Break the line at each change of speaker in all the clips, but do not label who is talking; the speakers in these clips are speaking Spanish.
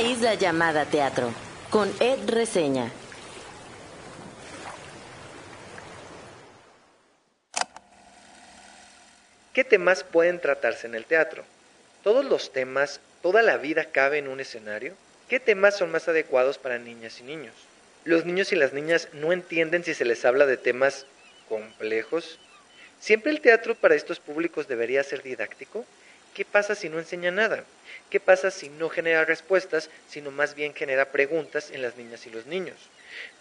isla llamada teatro, con Ed Reseña.
¿Qué temas pueden tratarse en el teatro? ¿Todos los temas, toda la vida cabe en un escenario? ¿Qué temas son más adecuados para niñas y niños? Los niños y las niñas no entienden si se les habla de temas complejos. ¿Siempre el teatro para estos públicos debería ser didáctico? ¿Qué pasa si no enseña nada? ¿Qué pasa si no genera respuestas, sino más bien genera preguntas en las niñas y los niños?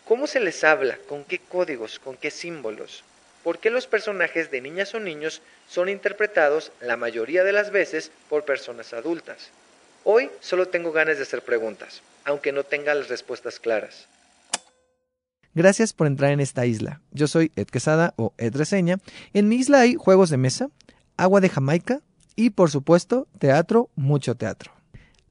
¿Cómo se les habla? ¿Con qué códigos? ¿Con qué símbolos? ¿Por qué los personajes de niñas o niños son interpretados la mayoría de las veces por personas adultas? Hoy solo tengo ganas de hacer preguntas, aunque no tenga las respuestas claras.
Gracias por entrar en esta isla. Yo soy Ed Quesada o Ed Reseña. En mi isla hay juegos de mesa, agua de Jamaica y, por supuesto, teatro, mucho teatro.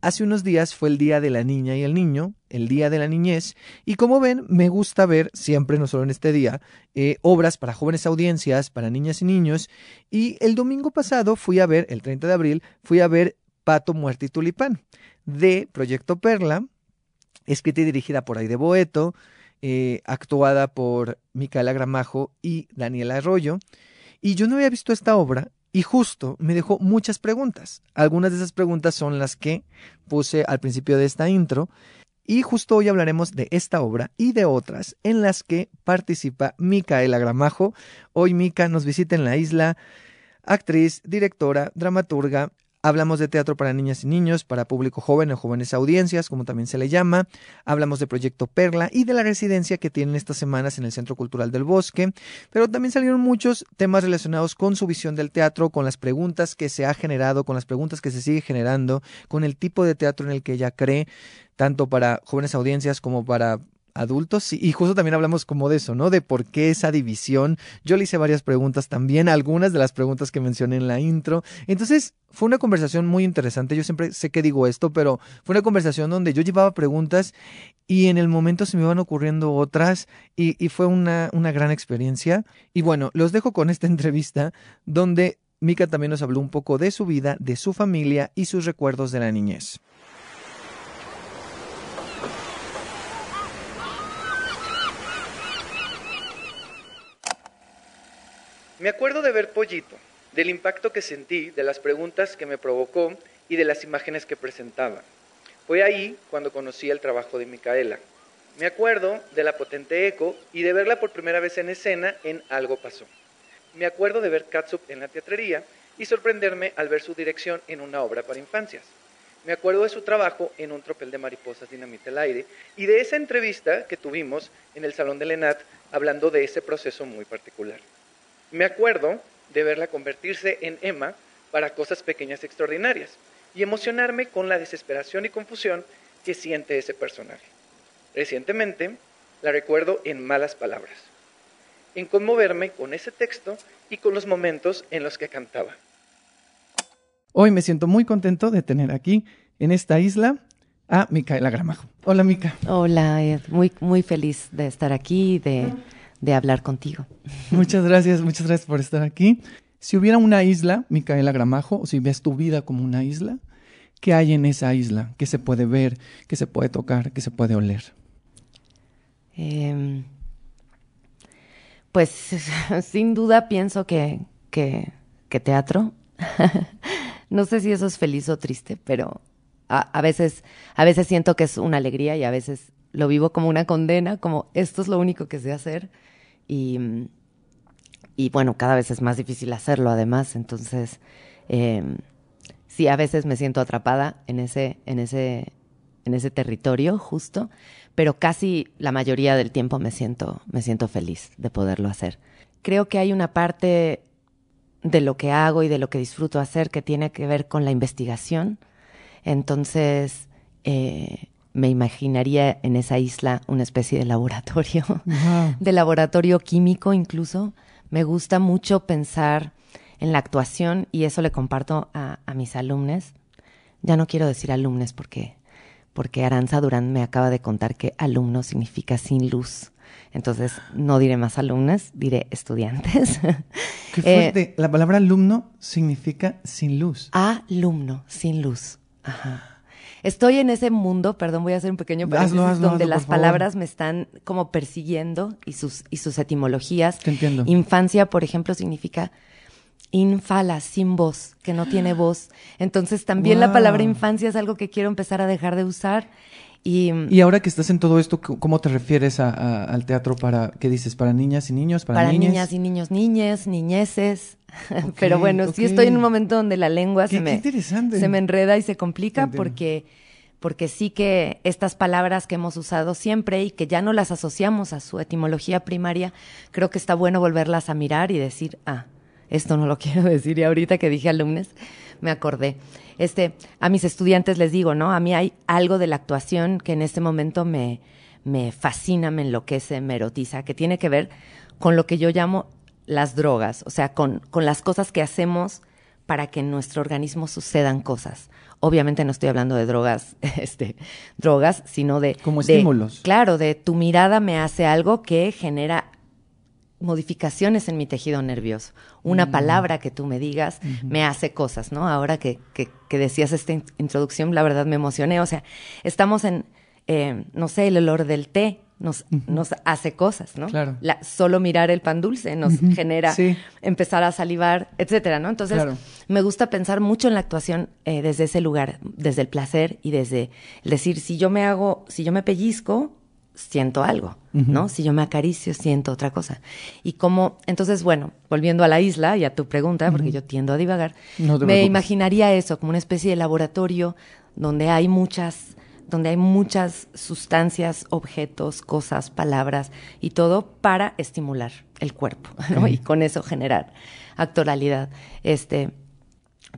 Hace unos días fue el Día de la Niña y el Niño, el Día de la Niñez, y como ven, me gusta ver siempre, no solo en este día, eh, obras para jóvenes audiencias, para niñas y niños, y el domingo pasado fui a ver, el 30 de abril, fui a ver Pato, Muerte y Tulipán, de Proyecto Perla, escrita y dirigida por Aide Boeto, eh, actuada por Micaela Gramajo y Daniela Arroyo, y yo no había visto esta obra y justo me dejó muchas preguntas. Algunas de esas preguntas son las que puse al principio de esta intro. Y justo hoy hablaremos de esta obra y de otras en las que participa Micaela Gramajo. Hoy Mica nos visita en la isla, actriz, directora, dramaturga, Hablamos de teatro para niñas y niños, para público joven o jóvenes audiencias, como también se le llama. Hablamos de Proyecto Perla y de la residencia que tienen estas semanas en el Centro Cultural del Bosque. Pero también salieron muchos temas relacionados con su visión del teatro, con las preguntas que se ha generado, con las preguntas que se sigue generando, con el tipo de teatro en el que ella cree, tanto para jóvenes audiencias como para adultos. Y justo también hablamos como de eso, ¿no? De por qué esa división. Yo le hice varias preguntas también, algunas de las preguntas que mencioné en la intro. Entonces, fue una conversación muy interesante. Yo siempre sé que digo esto, pero fue una conversación donde yo llevaba preguntas y en el momento se me iban ocurriendo otras y, y fue una, una gran experiencia. Y bueno, los dejo con esta entrevista donde Mika también nos habló un poco de su vida, de su familia y sus recuerdos de la niñez.
Me acuerdo de ver Pollito, del impacto que sentí, de las preguntas que me provocó y de las imágenes que presentaba. Fue ahí cuando conocí el trabajo de Micaela. Me acuerdo de la potente eco y de verla por primera vez en escena en Algo pasó. Me acuerdo de ver Katsup en la teatrería y sorprenderme al ver su dirección en una obra para infancias. Me acuerdo de su trabajo en un tropel de mariposas dinamita el aire y de esa entrevista que tuvimos en el Salón de Lenat hablando de ese proceso muy particular. Me acuerdo de verla convertirse en Emma para cosas pequeñas y extraordinarias y emocionarme con la desesperación y confusión que siente ese personaje. Recientemente la recuerdo en malas palabras, en conmoverme con ese texto y con los momentos en los que cantaba.
Hoy me siento muy contento de tener aquí en esta isla a Micaela Gramajo. Hola, Mica.
Hola, Ed. Muy, muy feliz de estar aquí, de de hablar contigo.
Muchas gracias, muchas gracias por estar aquí. Si hubiera una isla, Micaela Gramajo, o si ves tu vida como una isla, ¿qué hay en esa isla? ¿Qué se puede ver? ¿Qué se puede tocar? ¿Qué se puede oler?
Em, pues sin duda pienso que, que, teatro. no sé si eso es feliz o triste, pero a, a, veces, a veces siento que es una alegría y a veces lo vivo como una condena, como esto es lo único que sé hacer y, y bueno, cada vez es más difícil hacerlo además, entonces eh, sí, a veces me siento atrapada en ese, en ese, en ese territorio justo, pero casi la mayoría del tiempo me siento, me siento feliz de poderlo hacer. Creo que hay una parte de lo que hago y de lo que disfruto hacer que tiene que ver con la investigación. Entonces, eh, me imaginaría en esa isla una especie de laboratorio, de laboratorio químico incluso. Me gusta mucho pensar en la actuación y eso le comparto a, mis alumnos. Ya no quiero decir alumnos porque, porque Aranza Durán me acaba de contar que alumno significa sin luz. Entonces no diré más alumnas, diré estudiantes.
Qué fuerte. La palabra alumno significa sin luz.
Alumno, sin luz. Ajá. Estoy en ese mundo, perdón, voy a hacer un pequeño paréntesis,
Hazlo, hazlo,
donde
hazlo,
las
favor.
palabras me están como persiguiendo y sus, y sus etimologías.
Te entiendo.
Infancia, por ejemplo, significa infala, sin voz, que no tiene voz. Entonces también la palabra infancia es algo que quiero empezar a dejar de usar. Y,
Y ahora que estás en todo esto, ¿cómo te refieres a- a- al teatro para, qué dices, para niñas y niños, para,
para niñas y niños, niñes, niñeces. Pero bueno, sí estoy en un momento donde la lengua
Qué-
se me, se me enreda y se complica
Entiendo.
porque, porque sí que estas palabras que hemos usado siempre y que ya no las asociamos a su etimología primaria, creo que está bueno volverlas a mirar y decir, ah, esto no lo quiero decir. Y ahorita que dije alumnos, me acordé. Este, a mis estudiantes les digo, ¿no? A mí hay algo de la actuación que en este momento me, me fascina, me enloquece, me erotiza, que tiene que ver con lo que yo llamo las drogas, o sea, con, con las cosas que hacemos para que en nuestro organismo sucedan cosas. Obviamente no estoy hablando de drogas, este, drogas, sino de
Como
de-
estímulos.
Claro, de tu mirada me hace algo que genera modificaciones en mi tejido nervioso. Una palabra que tú me digas me hace cosas, ¿no? Ahora que, que, que decías esta in- introducción, la verdad me emocioné. O sea, estamos en, eh, no sé, el olor del té nos, nos hace cosas, ¿no?
Claro.
La- solo mirar el pan dulce nos genera
Sí.
empezar a salivar, etcétera, ¿no? Entonces,
Claro.
me gusta pensar mucho en la actuación eh, desde ese lugar, desde el placer y desde el decir, si yo me hago, si yo me pellizco, siento algo, ¿no? Si yo me acaricio, siento otra cosa. Y como, entonces, bueno, volviendo a la isla y a tu pregunta, porque yo tiendo a divagar,
No
me imaginaría eso como una especie de laboratorio donde hay muchas donde hay muchas sustancias, objetos, cosas, palabras y todo para estimular el cuerpo, ¿no? Y con eso generar actoralidad. Este,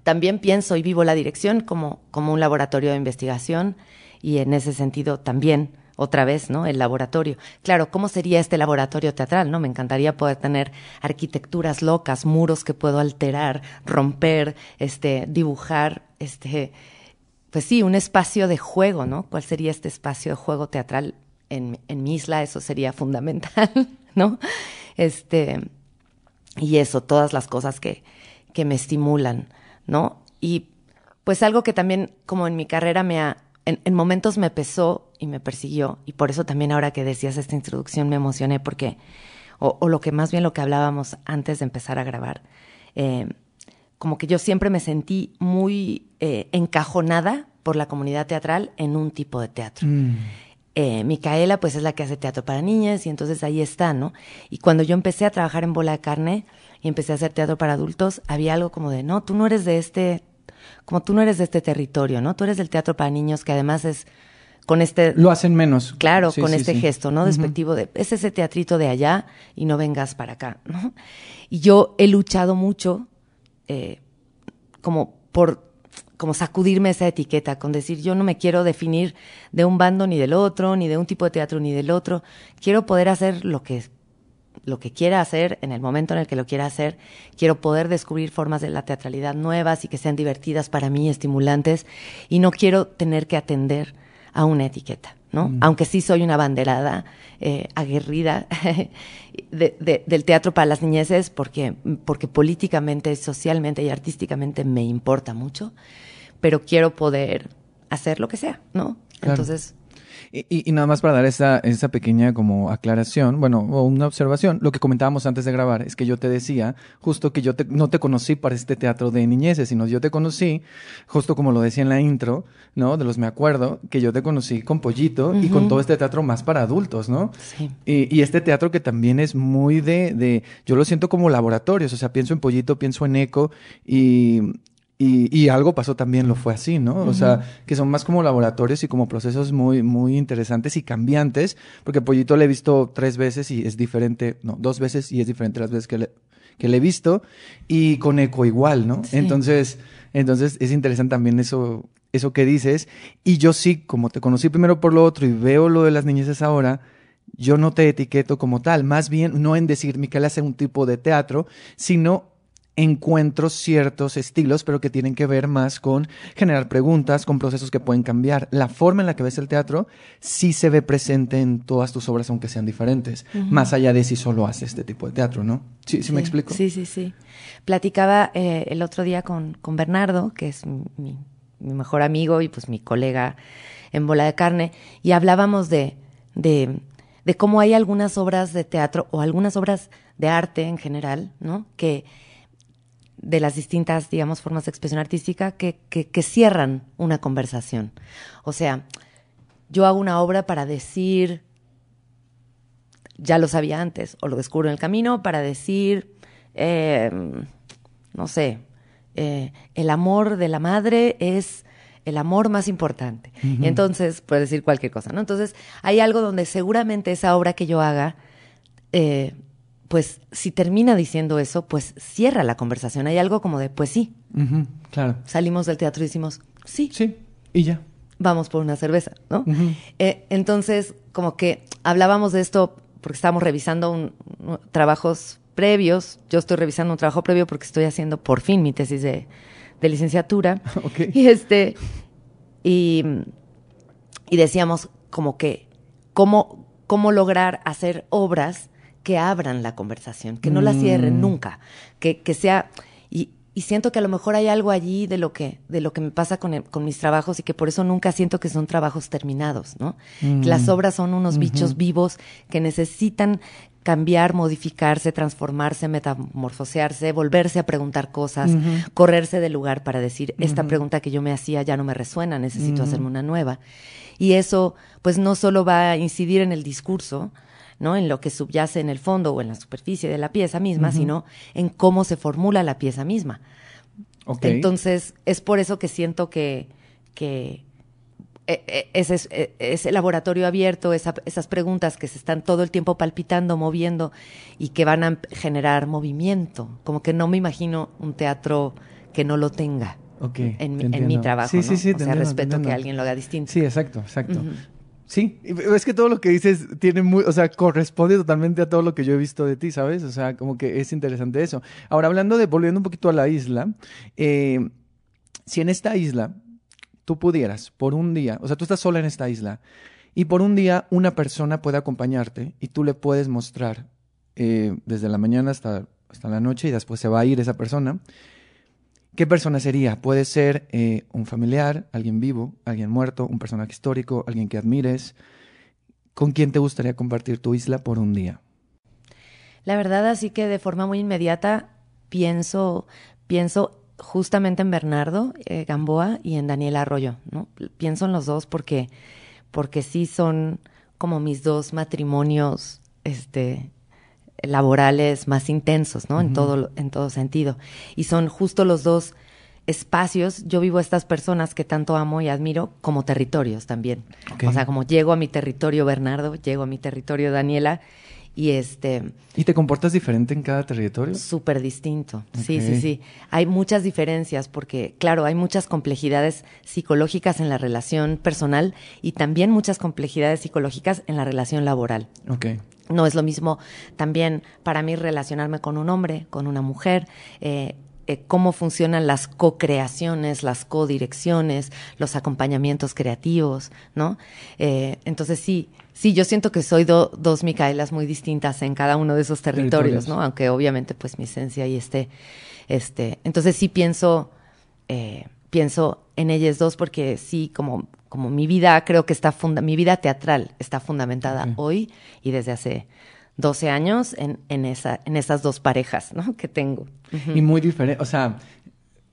también pienso y vivo la dirección como, como un laboratorio de investigación y en ese sentido también, otra vez, ¿no? El laboratorio. Claro, ¿cómo sería este laboratorio teatral, no? Me encantaría poder tener arquitecturas locas, muros que puedo alterar, romper, este, dibujar, este, pues sí, un espacio de juego, ¿no? ¿Cuál sería este espacio de juego teatral en, en mi isla? Eso sería fundamental, ¿no? Este, y eso, todas las cosas que, que me estimulan, ¿no? Y pues algo que también como en mi carrera me ha, en, en momentos me pesó y me persiguió, y por eso también ahora que decías esta introducción me emocioné porque, o, o lo que más bien lo que hablábamos antes de empezar a grabar, eh, como que yo siempre me sentí muy eh, encajonada por la comunidad teatral en un tipo de teatro.
Mm.
Eh, Micaela, pues es la que hace teatro para niñas y entonces ahí está, ¿no? Y cuando yo empecé a trabajar en Bola de Carne y empecé a hacer teatro para adultos, había algo como de, no, tú no eres de este, como tú no eres de este territorio, ¿no? Tú eres del teatro para niños que además es con este,
Lo hacen menos.
claro,
Sí,
con
sí,
este
sí.
gesto, ¿no? Despectivo de, es ese teatrito de allá y no vengas para acá, ¿no? Y yo he luchado mucho, eh, como por como sacudirme esa etiqueta, con decir yo no me quiero definir de un bando ni del otro, ni de un tipo de teatro ni del otro. Quiero poder hacer lo que lo que quiera hacer en el momento en el que lo quiera hacer. Quiero poder descubrir formas de la teatralidad nuevas y que sean divertidas para mí, estimulantes, y no quiero tener que atender a una etiqueta, ¿no? Aunque sí soy una banderada eh, aguerrida de- de- del teatro para las niñeces, porque, porque políticamente, socialmente y artísticamente me importa mucho, pero quiero poder hacer lo que sea, ¿no?
Claro.
Entonces,
Y, y- y nada más para dar esa, esa pequeña como aclaración, bueno, o una observación, lo que comentábamos antes de grabar es que yo te decía justo que yo te- no te conocí para este teatro de niñeces, sino yo te conocí, justo como lo decía en la intro, ¿no? De los me acuerdo, que yo te conocí con Pollito y con todo este teatro más para adultos, ¿no?
sí.
Y, y este teatro que también es muy de, de, yo lo siento como laboratorios, o sea, pienso en Pollito, pienso en Eco y, y, y algo pasó también, lo fue así, ¿no? O sea, que son más como laboratorios y como procesos muy, muy interesantes y cambiantes, porque Pollito le he visto tres veces y es diferente, no, dos veces y es diferente las veces que le, que le he visto, y con Eco igual, ¿no?
Sí.
Entonces, entonces es interesante también eso, eso que dices, y yo sí, como te conocí primero por lo otro y veo lo de las niñeces ahora, yo no te etiqueto como tal, más bien no en decir Miquel hace un tipo de teatro, sino encuentro ciertos estilos, pero que tienen que ver más con generar preguntas, con procesos que pueden cambiar. La forma en la que ves el teatro sí se ve presente en todas tus obras, aunque sean diferentes, más allá de si solo haces este tipo de teatro, ¿no? Sí, sí, me explico.
Sí, sí, sí. Platicaba eh, el otro día con, con Bernardo, que es mi, mi mejor amigo y pues mi colega en Bola de Carne, y hablábamos de, de, de cómo hay algunas obras de teatro o algunas obras de arte en general, ¿no? Que de las distintas, digamos, formas de expresión artística que, que, que cierran una conversación. O sea, yo hago una obra para decir, ya lo sabía antes, o lo descubro en el camino, para decir, eh, no sé, eh, el amor de la madre es el amor más importante. Y entonces, puede decir cualquier cosa, ¿no? Entonces, hay algo donde seguramente esa obra que yo haga, eh, pues si termina diciendo eso, pues cierra la conversación. Hay algo como de, pues sí.
Claro.
Salimos del teatro y decimos, sí,
Sí, y ya.
vamos por una cerveza, ¿no? Eh, entonces, como que hablábamos de esto porque estábamos revisando un- un- trabajos previos. Yo estoy revisando un trabajo previo porque estoy haciendo por fin mi tesis de, de licenciatura.
Ok.
Y este, y, y decíamos como que, cómo, cómo lograr hacer obras que abran la conversación, que no la cierren
Mm.
nunca, que, que sea, y, y siento que a lo mejor hay algo allí de lo que, de lo que me pasa con, el- con mis trabajos y que por eso nunca siento que son trabajos terminados, ¿no?
Mm.
Que Las obras son unos bichos vivos que necesitan cambiar, modificarse, transformarse, metamorfosearse, volverse a preguntar cosas, correrse del lugar para decir, esta pregunta que yo me hacía ya no me resuena, necesito hacerme una nueva. Y eso, pues no solo va a incidir en el discurso, ¿no? En lo que subyace en el fondo o en la superficie de la pieza misma, sino en cómo se formula la pieza misma. Entonces, es por eso que siento que, que e- e- ese, e- ese laboratorio abierto, esa- esas preguntas que se están todo el tiempo palpitando, moviendo y que van a generar movimiento. Como que no me imagino un teatro que no lo tenga en, mi- en mi trabajo.
Sí,
¿no?
sí, sí,
o sea,
entiendo,
respeto que alguien lo haga distinto.
Sí, exacto, exacto. Sí, es que todo lo que dices tiene muy, o sea, corresponde totalmente a todo lo que yo he visto de ti, ¿sabes? O sea, como que es interesante eso. Ahora, hablando de, volviendo un poquito a la isla, eh, si en esta isla tú pudieras, por un día, o sea, tú estás sola en esta isla, y por un día una persona puede acompañarte y tú le puedes mostrar eh, desde la mañana hasta, hasta la noche y después se va a ir esa persona. ¿Qué persona sería? Puede ser eh, un familiar, alguien vivo, alguien muerto, un personaje histórico, alguien que admires. ¿Con quién te gustaría compartir tu isla por un día?
La verdad, así que de forma muy inmediata pienso, pienso justamente en Bernardo eh, Gamboa y en Daniel Arroyo, ¿no? Pienso en los dos porque, porque sí son como mis dos matrimonios, este, laborales más intensos, ¿no? En todo, en todo sentido. Y son justo los dos espacios. Yo vivo a estas personas que tanto amo y admiro como territorios también.
Ok.
O sea, como llego a mi territorio Bernardo, llego a mi territorio Daniela y este
¿Y te comportas diferente en cada territorio?
súper distinto. Sí, sí, sí. Hay muchas diferencias porque, claro, hay muchas complejidades psicológicas en la relación personal y también muchas complejidades psicológicas en la relación laboral.
Ok.
No es lo mismo también para mí relacionarme con un hombre, con una mujer, eh, eh, cómo funcionan las co-creaciones, las codirecciones, los acompañamientos creativos, ¿no? Eh, entonces sí, sí, yo siento que soy do- dos Micaelas muy distintas en cada uno de esos territorios,
Territorios.
¿no? Aunque obviamente pues mi esencia ahí esté, este, entonces sí pienso, eh, pienso en ellas dos porque sí, como, como mi vida creo que está funda mi vida teatral está fundamentada hoy y desde hace 12 años en, en, esa, en esas dos parejas ¿no? que tengo.
Y muy diferente, o sea,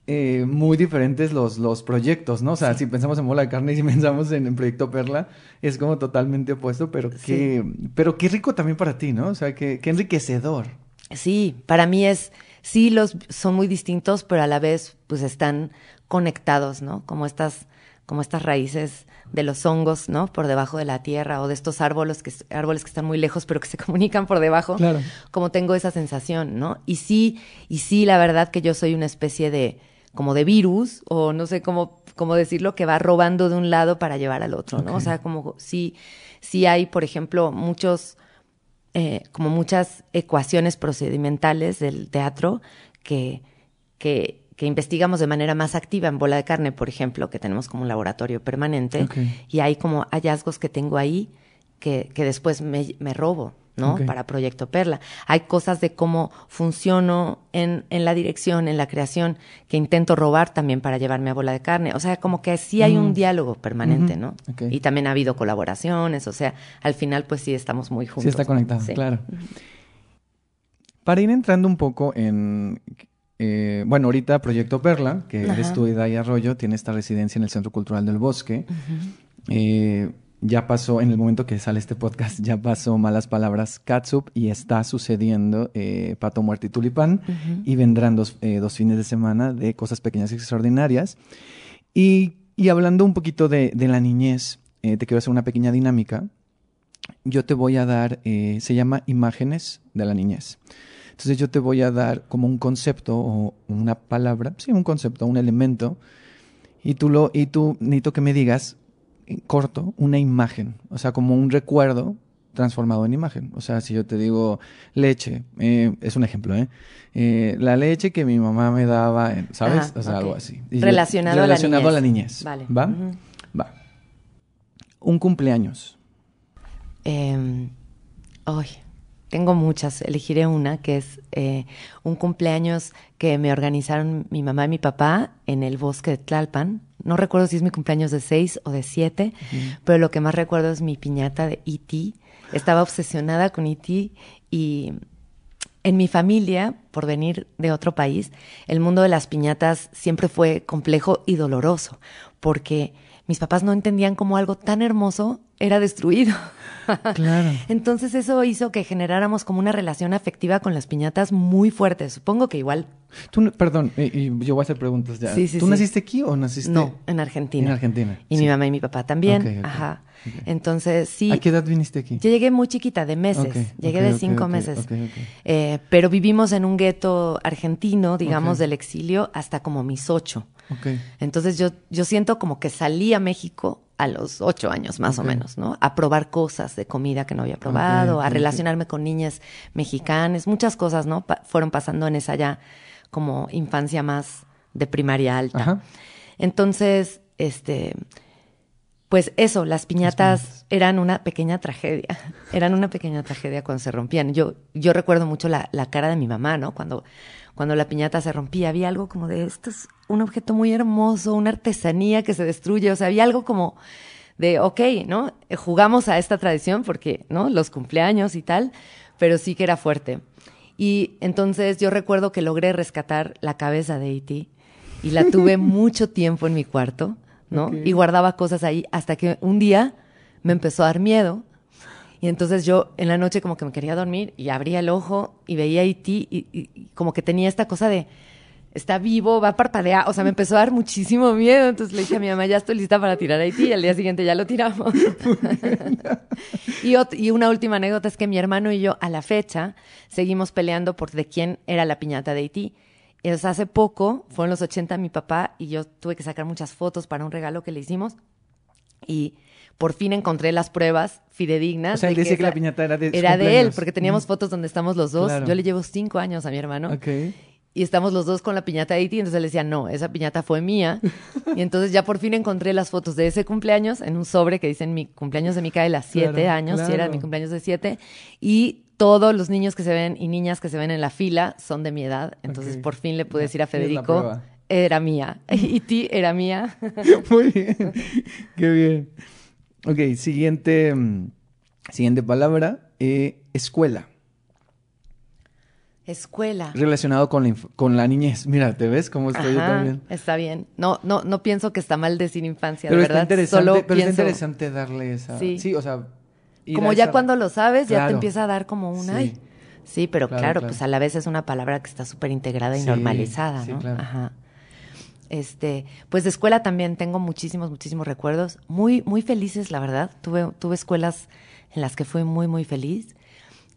eh, muy diferentes los, los proyectos, ¿no? O sea, si pensamos en Bola de Carne y si pensamos en, en Proyecto Perla, es como totalmente opuesto, pero qué, pero qué rico también para ti, ¿no? O sea, qué, qué enriquecedor.
Sí, para mí es, sí, los son muy distintos, pero a la vez pues están conectados, ¿no? Como estas, como estas raíces de los hongos, ¿no? Por debajo de la tierra o de estos árboles que, árboles que están muy lejos pero que se comunican por debajo.
Claro.
Como tengo esa sensación, ¿no? Y sí, y sí, la verdad que yo soy una especie de, como de virus, o no sé cómo, cómo decirlo, que va robando de un lado para llevar al otro, ¿no? O sea, como sí, sí hay, por ejemplo, muchos, eh, como muchas ecuaciones procedimentales del teatro que, que, que investigamos de manera más activa en Bola de Carne, por ejemplo, que tenemos como un laboratorio permanente, y hay como hallazgos que tengo ahí que, que después me, me robo, ¿no? Para Proyecto Perla. Hay cosas de cómo funciono en, en la dirección, en la creación, que intento robar también para llevarme a bola de carne. O sea, como que sí hay un diálogo permanente. ¿no? Y también ha habido colaboraciones, o sea, al final pues sí estamos muy juntos.
Sí está
¿no?
conectado,
Sí.
claro. Para ir entrando un poco en... eh, bueno, ahorita Proyecto Perla, que eres
Ajá.
tú, Idai Arroyo, tiene esta residencia en el Centro Cultural del Bosque. Eh, ya pasó, en el momento que sale este podcast, ya pasó Malas Palabras Catsup y está sucediendo eh, Pato Muerte y Tulipán. Y vendrán dos, eh, dos fines de semana de cosas pequeñas y extraordinarias. Y, y hablando un poquito de, de la niñez, te quiero hacer una pequeña dinámica. Yo te voy a dar, se llama imágenes de la niñez. Entonces yo te voy a dar como un concepto o una palabra, sí, un concepto, un elemento, y tú, lo, y tú necesito que me digas, en corto, una imagen, o sea, como un recuerdo transformado en imagen. O sea, si yo te digo leche, eh, es un ejemplo, ¿eh? Eh, La leche que mi mamá me daba, eh, ¿sabes?
Ajá,
o sea, algo así. Y yo-
Relacionado a la
relacionado a la
niñez.
niñez.
Vale.
¿Va? Va. Un cumpleaños.
Eh, ay, tengo muchas. Elegiré una que es eh, un cumpleaños que me organizaron mi mamá y mi papá en el bosque de Tlalpan. No recuerdo si es mi cumpleaños de seis o de siete, pero lo que más recuerdo es mi piñata de E.T. Estaba obsesionada con E.T. y en mi familia, por venir de otro país, el mundo de las piñatas siempre fue complejo y doloroso, porque mis papás no entendían cómo algo tan hermoso era destruido.
Claro.
Entonces eso hizo que generáramos como una relación afectiva con las piñatas muy fuerte. Supongo que igual
Tú, perdón, y yo voy a hacer preguntas ya.
Sí, sí,
¿Tú
sí.
naciste aquí o naciste?
no, en Argentina.
En Argentina.
Y mi mamá y mi papá también. Ajá. Entonces sí.
¿A qué edad viniste aquí?
Yo llegué muy chiquita, de meses. Llegué de cinco meses. Eh, pero vivimos en un gueto argentino, digamos, del exilio hasta como mis ocho. Entonces yo, yo siento como que salí a México a los ocho años más o menos, ¿no? A probar cosas de comida que no había probado, a relacionarme con niñas mexicanas, muchas cosas, ¿no? Pa- fueron pasando en esa ya como infancia más de primaria alta.
Ajá.
Entonces, este, pues eso, las piñatas eran una pequeña tragedia. Eran una pequeña tragedia cuando se rompían. Yo, yo recuerdo mucho la, la cara de mi mamá, ¿no? Cuando, cuando la piñata se rompía, había algo como de esto es un objeto muy hermoso, una artesanía que se destruye. O sea, había algo como de, ok, ¿no? Eh, Jugamos a esta tradición porque, ¿no? Los cumpleaños y tal, pero sí que era fuerte. Y entonces yo recuerdo que logré rescatar la cabeza de E.T. y la tuve mucho tiempo en mi cuarto, ¿no? Y guardaba cosas ahí hasta que un día me empezó a dar miedo. Y entonces yo en la noche como que me quería dormir y abría el ojo y veía a y, y- y como que tenía esta cosa de, está vivo, va a parpadear. O sea, me empezó a dar muchísimo miedo. Entonces le dije a mi mamá, ya estoy lista para tirar a E.T. y al día siguiente ya lo tiramos. y, y una última anécdota es que mi hermano y yo a la fecha seguimos peleando por de quién era la piñata de Haití. Entonces, hace poco, fueron los 80, mi papá y yo tuve que sacar muchas fotos para un regalo que le hicimos y por fin encontré las pruebas fidedignas.
O sea, él
de
decía que la piñata era de
Era de él, porque teníamos fotos donde estamos los dos.
Claro.
Yo le llevo cinco años a mi hermano. Y estamos los dos con la piñata de Haití, entonces él decía, no, esa piñata fue mía. y entonces ya por fin encontré las fotos de ese cumpleaños en un sobre que dicen mi cumpleaños de Micaela, siete
Claro,
años, si era
claro.
mi cumpleaños de siete. Y todos los niños que se ven y niñas que se ven en la fila son de mi edad. Entonces por fin le pude decir a Federico, era mía. Y ti era mía.
Muy bien. Qué bien. Ok, siguiente, mm, siguiente palabra. eh, escuela.
Escuela.
Relacionado con la, con la niñez. Mira, ¿te ves cómo estoy yo también?
está bien. No, no, no pienso que está mal decir infancia,
Pero
de
está
verdad.
interesante,
Solo
pero está
pienso,
interesante darle esa. Sí,
Sí.
o sea.
como ya
esa-
cuando lo sabes, ya te empieza a dar como un
Sí.
ay. Sí, pero
Claro,
claro,
claro.
pues a la vez es una palabra que está súper integrada y
Sí,
normalizada,
sí,
¿no?
claro.
Ajá. Este, pues de escuela también tengo muchísimos, muchísimos recuerdos. Muy, muy felices, la verdad. Tuve, tuve escuelas en las que fui muy, muy feliz.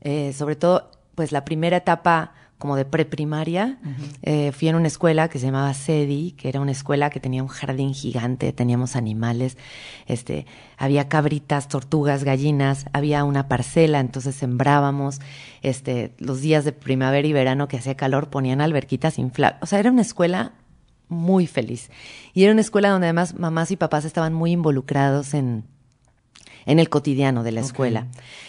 Eh, sobre todo, pues la primera etapa como de preprimaria, eh, fui en una escuela que se llamaba SEDI, que era una escuela que tenía un jardín gigante, teníamos animales, este, había cabritas, tortugas, gallinas, había una parcela, entonces sembrábamos, este, los días de primavera y verano que hacía calor ponían alberquitas inflables, o sea, era una escuela muy feliz. Y era una escuela donde además mamás y papás estaban muy involucrados en, en el cotidiano de la escuela.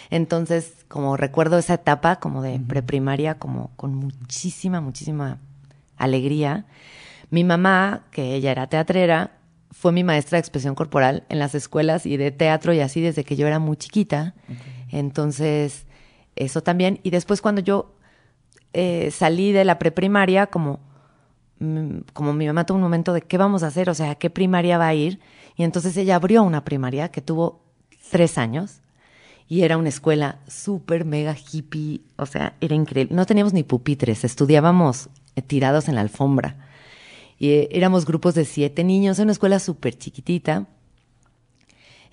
Entonces, como recuerdo esa etapa como de preprimaria, como con muchísima, muchísima alegría. Mi mamá, que ella era teatrera, fue mi maestra de expresión corporal en las escuelas y de teatro y así desde que yo era muy chiquita. Entonces, eso también. Y después cuando yo eh, salí de la preprimaria, como, mm, como mi mamá tuvo un momento de qué vamos a hacer, o sea, ¿a qué primaria va a ir? Y entonces ella abrió una primaria que tuvo tres años y era una escuela súper mega hippie, o sea, era increíble. No teníamos ni pupitres, estudiábamos eh, tirados en la alfombra. Y eh, éramos grupos de siete niños en una escuela súper chiquitita.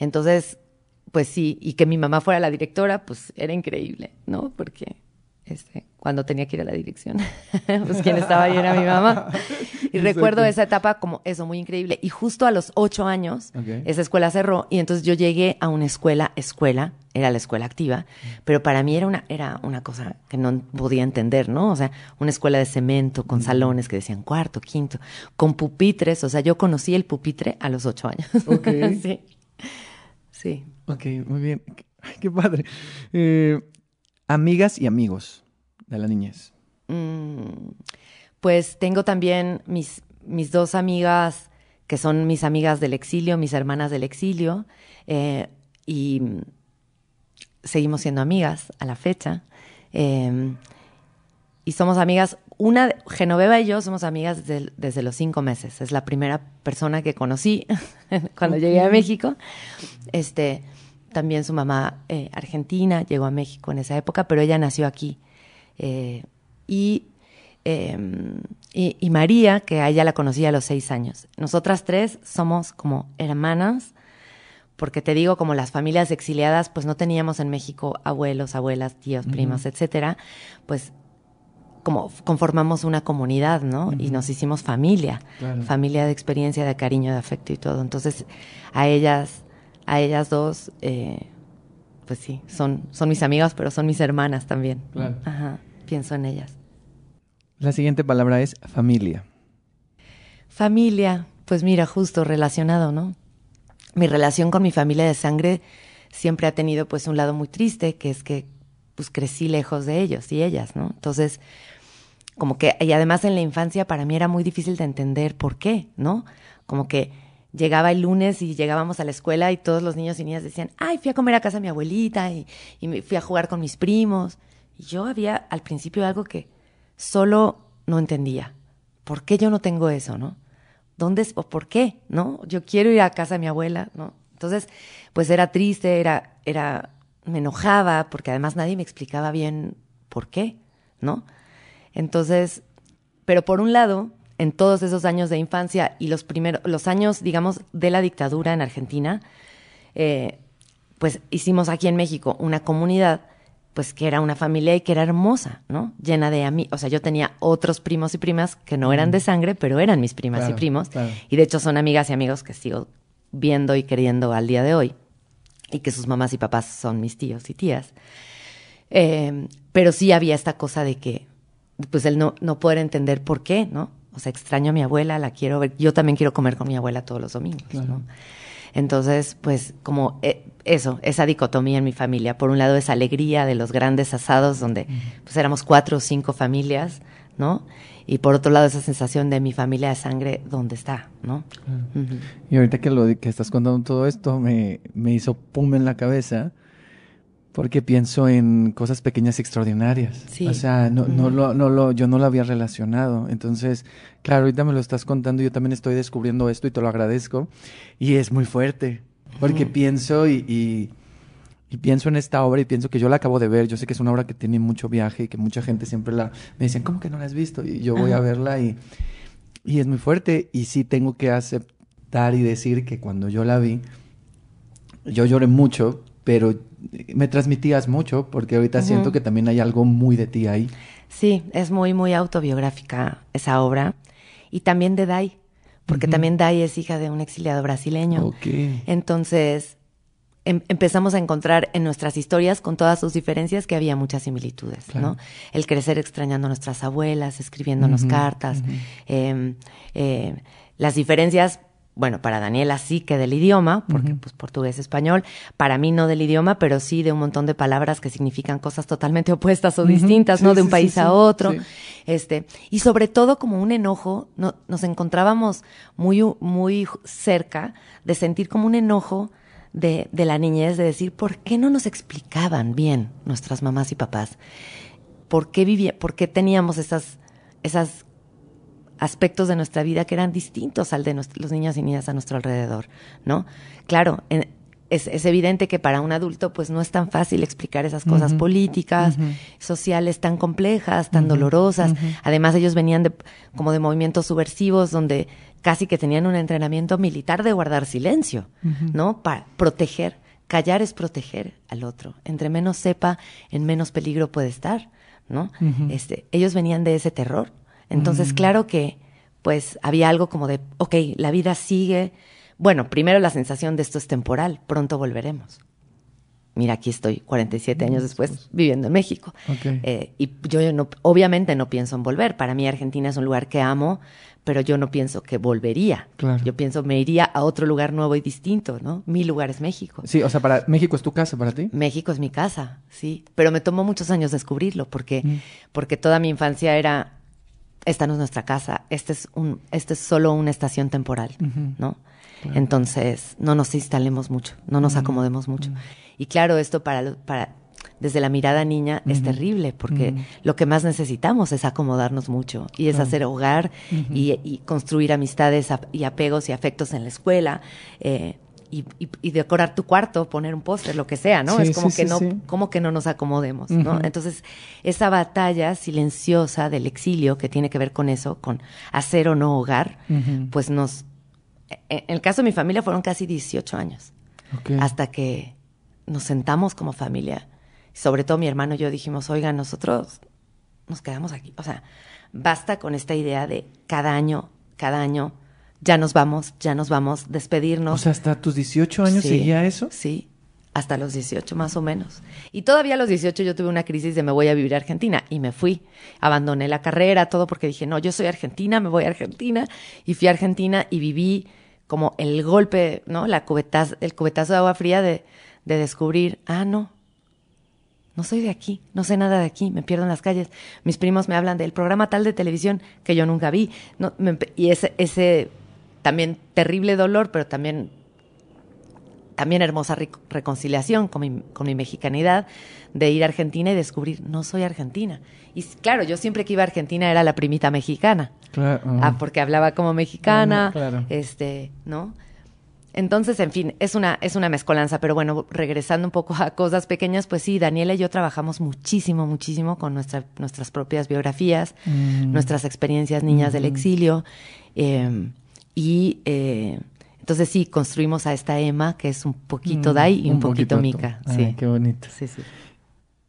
Entonces, pues sí, y que mi mamá fuera la directora, pues era increíble, ¿no? Porque este, cuando tenía que ir a la dirección, pues quien estaba ahí era mi mamá. Y recuerdo esa etapa como eso, muy increíble. Y justo a los ocho años, esa escuela cerró y entonces yo llegué a una escuela, escuela, era la escuela activa, pero para mí era una, era una cosa que no podía entender, ¿no? O sea, una escuela de cemento con salones que decían cuarto, quinto, con pupitres, o sea, yo conocí el pupitre a los ocho años.
Ok.
sí. Sí.
Ok, muy bien. Ay, qué padre. Eh, amigas y amigos de la niñez.
Mm, pues tengo también mis, mis dos amigas que son mis amigas del exilio, mis hermanas del exilio, eh, y seguimos siendo amigas a la fecha. Eh, y somos amigas, una, Genoveva y yo somos amigas desde, desde, los cinco meses. Es la primera persona que conocí cuando llegué a México. Este, también su mamá eh, argentina llegó a México en esa época, pero ella nació aquí. Eh, y, eh, y, y, María, que a ella la conocí a los seis años. Nosotras tres somos como hermanas, porque te digo, como las familias exiliadas, pues no teníamos en México abuelos, abuelas, tíos, uh -huh. etcétera, pues como conformamos una comunidad, ¿no? Uh -huh. Y nos hicimos familia, claro. familia de experiencia, de cariño, de afecto y todo. Entonces, a ellas a ellas dos, eh, pues sí, son, son mis amigas, pero son mis hermanas también.
Claro.
Ajá, pienso en ellas.
La siguiente palabra es familia.
Familia, pues mira, justo relacionado, ¿no? Mi relación con mi familia de sangre siempre ha tenido pues un lado muy triste, que es que pues crecí lejos de ellos y ellas, ¿no? Entonces, como que, y además en la infancia para mí era muy difícil de entender por qué, ¿no? Como que llegaba el lunes y llegábamos a la escuela y todos los niños y niñas decían, ay, fui a comer a casa de mi abuelita y, y fui a jugar con mis primos. Y yo había al principio algo que solo no entendía. ¿Por qué yo no tengo eso, no? ¿Dónde es, o por qué, no? Yo quiero ir a casa de mi abuela, ¿no? Entonces, pues era triste, era, era, me enojaba, porque además nadie me explicaba bien por qué, ¿no? Entonces, pero por un lado, en todos esos años de infancia y los primeros, los años, digamos, de la dictadura en Argentina, eh, pues hicimos aquí en México una comunidad, pues que era una familia y que era hermosa, ¿no? Llena de amigos. O sea, yo tenía otros primos y primas que no eran de sangre, pero eran mis primas
claro,
y primos.
Claro.
Y de hecho son amigas y amigos que sigo viendo y queriendo al día de hoy. Y que sus mamás y papás son mis tíos y tías. Eh, pero sí había esta cosa de que, pues el no, no poder entender por qué, ¿no? O sea, extraño a mi abuela, la quiero ver. Yo también quiero comer con mi abuela todos los domingos, claro. ¿no? Entonces, pues como eh, eso, esa dicotomía en mi familia. Por un lado, esa alegría de los grandes asados donde pues éramos cuatro o cinco familias, ¿no? Y por otro lado, esa sensación de mi familia de sangre, ¿dónde está, no?
Claro. Uh -huh. Y ahorita que, lo, que estás contando todo esto, me, me hizo pum en la cabeza porque pienso en cosas pequeñas y extraordinarias.
Sí.
O sea, no, no, lo, no lo, yo no lo había relacionado. Entonces, claro, ahorita me lo estás contando, yo también estoy descubriendo esto y te lo agradezco. Y es muy fuerte, porque pienso y, y, y, pienso en esta obra y pienso que yo la acabo de ver. Yo sé que es una obra que tiene mucho viaje y que mucha gente siempre la... Me dicen, ¿cómo que no la has visto? Y yo voy a verla y, y es muy fuerte. Y sí tengo que aceptar y decir que cuando yo la vi, yo lloré mucho, pero me transmitías mucho porque ahorita uh -huh. siento que también hay algo muy de ti ahí.
Sí, es muy, muy autobiográfica esa obra. Y también de Dai, porque uh -huh. también Dai es hija de un exiliado brasileño.
Okay.
Entonces em empezamos a encontrar en nuestras historias, con todas sus diferencias, que había muchas similitudes, claro. ¿no? El crecer extrañando a nuestras abuelas, escribiéndonos uh -huh. cartas, eh, eh, las diferencias bueno, para Daniela sí que del idioma, porque pues portugués, español, para mí no del idioma, pero sí de un montón de palabras que significan cosas totalmente opuestas o distintas, ¿no? de un país a otro. Este, y sobre todo como un enojo, no, nos encontrábamos muy, muy cerca de sentir como un enojo de, de la niñez, de decir, ¿por qué no nos explicaban bien nuestras mamás y papás? ¿Por qué vivía, por qué teníamos esas, esas aspectos de nuestra vida que eran distintos al de los niños y niñas a nuestro alrededor, ¿no? Claro, es, evidente que para un adulto pues no es tan fácil explicar esas cosas políticas, sociales tan complejas, tan dolorosas. Además ellos venían de, como de movimientos subversivos donde casi que tenían un entrenamiento militar de guardar silencio, ¿no? Para proteger. Callar es proteger al otro. Entre menos sepa, en menos peligro puede estar, ¿no? Este, ellos venían de ese terror entonces, mm. claro que, pues, había algo como de, ok, la vida sigue. Bueno, primero la sensación de esto es temporal, pronto volveremos. Mira, aquí estoy, 47 años después, viviendo en México. Eh, y yo no, obviamente no pienso en volver. Para mí Argentina es un lugar que amo, pero yo no pienso que volvería. Yo pienso me iría a otro lugar nuevo y distinto, ¿no? Mi lugar es México.
Sí, o sea, para México es tu casa para ti.
México es mi casa, sí. Pero me tomó muchos años descubrirlo porque, mm. porque toda mi infancia era esta no es nuestra casa, este es, un, este es solo una estación temporal, ¿no? Entonces, no nos instalemos mucho, no nos acomodemos mucho. Y claro, esto para, para desde la mirada niña es terrible, porque lo que más necesitamos es acomodarnos mucho y es hacer hogar y, construir amistades y apegos y afectos en la escuela. Eh, y, y, decorar tu cuarto, poner un póster, lo que sea, ¿no? es como que no, como que no nos acomodemos, ¿no? Entonces, esa batalla silenciosa del exilio que tiene que ver con eso, con hacer o no hogar, pues nos, e, en el caso de mi familia fueron casi 18 años, hasta que nos sentamos como familia, sobre todo mi hermano y yo dijimos, oiga, nosotros nos quedamos aquí, o sea, basta con esta idea de cada año, cada año ya nos vamos, ya nos vamos, despedirnos.
O sea, hasta tus 18 años seguía eso.
Sí, hasta los 18 más o menos. Y todavía a los 18 yo tuve una crisis de me voy a vivir a Argentina y me fui. Abandoné la carrera, todo porque dije, no, yo soy argentina, me voy a Argentina. Y fui a Argentina y viví como el golpe, ¿no? La cubetazo, el cubetazo de agua fría de, de descubrir, ah, no, no soy de aquí, no sé nada de aquí, me pierdo en las calles. Mis primos me hablan del programa tal de televisión que yo nunca vi. No, y ese, ese también terrible dolor, pero también, también hermosa reconciliación con mi, con mi mexicanidad de ir a Argentina y descubrir, no soy argentina. Y claro, yo siempre que iba a Argentina era la primita mexicana. Claro. Ah, porque hablaba como mexicana, claro. este, ¿no? Entonces, en fin, es una, es una mezcolanza, pero bueno, regresando un poco a cosas pequeñas, pues sí, Daniela y yo trabajamos muchísimo, muchísimo con nuestra, nuestras propias biografías, mm. nuestras experiencias niñas del exilio. Eh, y eh, entonces sí, construimos a esta Emma, que es un poquito mm, Dai y un, poquito, Mika. Sí.
qué bonito.
Sí, sí.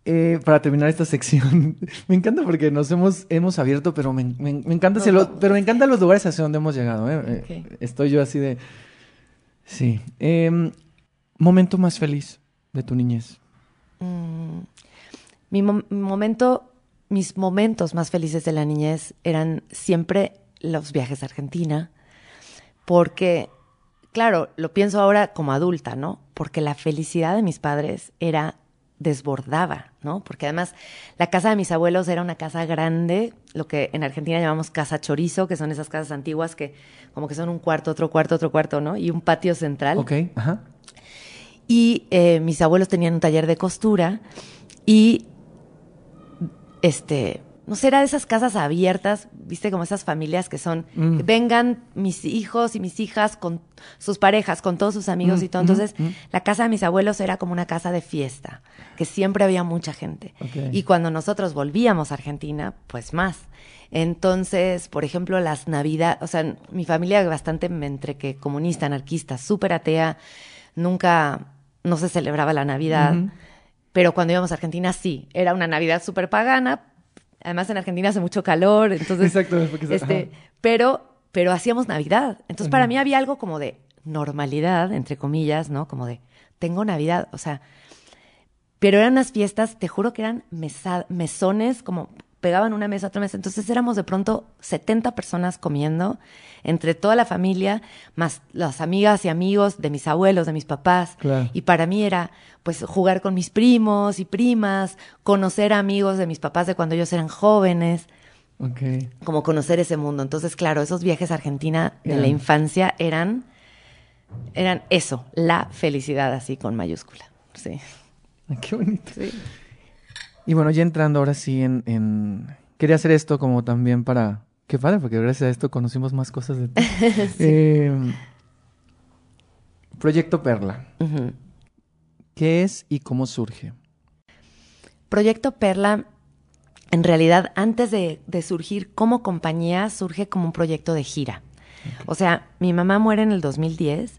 Eh, para terminar esta sección, me encanta porque nos hemos, hemos abierto, pero me, me, encanta pero me encantan los lugares hacia donde hemos llegado. ¿eh? Estoy yo así de... Sí. Em, momento más feliz de tu niñez.
Mm, mi momento, mis momentos más felices de la niñez eran siempre los viajes a Argentina, porque, claro, lo pienso ahora como adulta, ¿no? Porque la felicidad de mis padres era desbordaba, ¿no? Porque además la casa de mis abuelos era una casa grande, lo que en Argentina llamamos casa chorizo, que son esas casas antiguas que como que son un cuarto, otro cuarto, otro cuarto, ¿no? Y un patio central.
Ok, ajá.
Y eh, mis abuelos tenían un taller de costura y este no será de esas casas abiertas, viste, como esas familias que son, mm. vengan mis hijos y mis hijas con sus parejas, con todos sus amigos mm, y todo. Mm, Entonces, la casa de mis abuelos era como una casa de fiesta, que siempre había mucha gente. Y cuando nosotros volvíamos a Argentina, pues más. Entonces, por ejemplo, las Navidades, o sea, mi familia bastante entre que comunista, anarquista, súper atea, nunca, no se celebraba la Navidad. Pero cuando íbamos a Argentina, sí, era una Navidad súper pagana, Además en Argentina hace mucho calor, entonces... Exacto, este, pero, pero hacíamos Navidad. Entonces para mí había algo como de normalidad, entre comillas, ¿no? Como de, tengo Navidad, o sea... Pero eran unas fiestas, te juro que eran mesones como pegaban una mesa, otra mesa. Entonces éramos de pronto 70 personas comiendo, entre toda la familia, más las amigas y amigos de mis abuelos, de mis papás.
Claro.
Y para mí era, pues, jugar con mis primos y primas, conocer amigos de mis papás de cuando ellos eran jóvenes,
Ok.
como conocer ese mundo. Entonces, claro, esos viajes a Argentina de la infancia eran, eran eso, la felicidad así con mayúscula. Sí.
Ay, qué bonito.
Sí.
Y bueno, ya entrando ahora sí en, en- Quería hacer esto como también para... Qué padre, porque gracias a esto conocimos más cosas de ti. Eh, Proyecto Perla. ¿Qué es y cómo surge?
Proyecto Perla, en realidad, antes de, de surgir como compañía, surge como un proyecto de gira. O sea, mi mamá muere en el 2010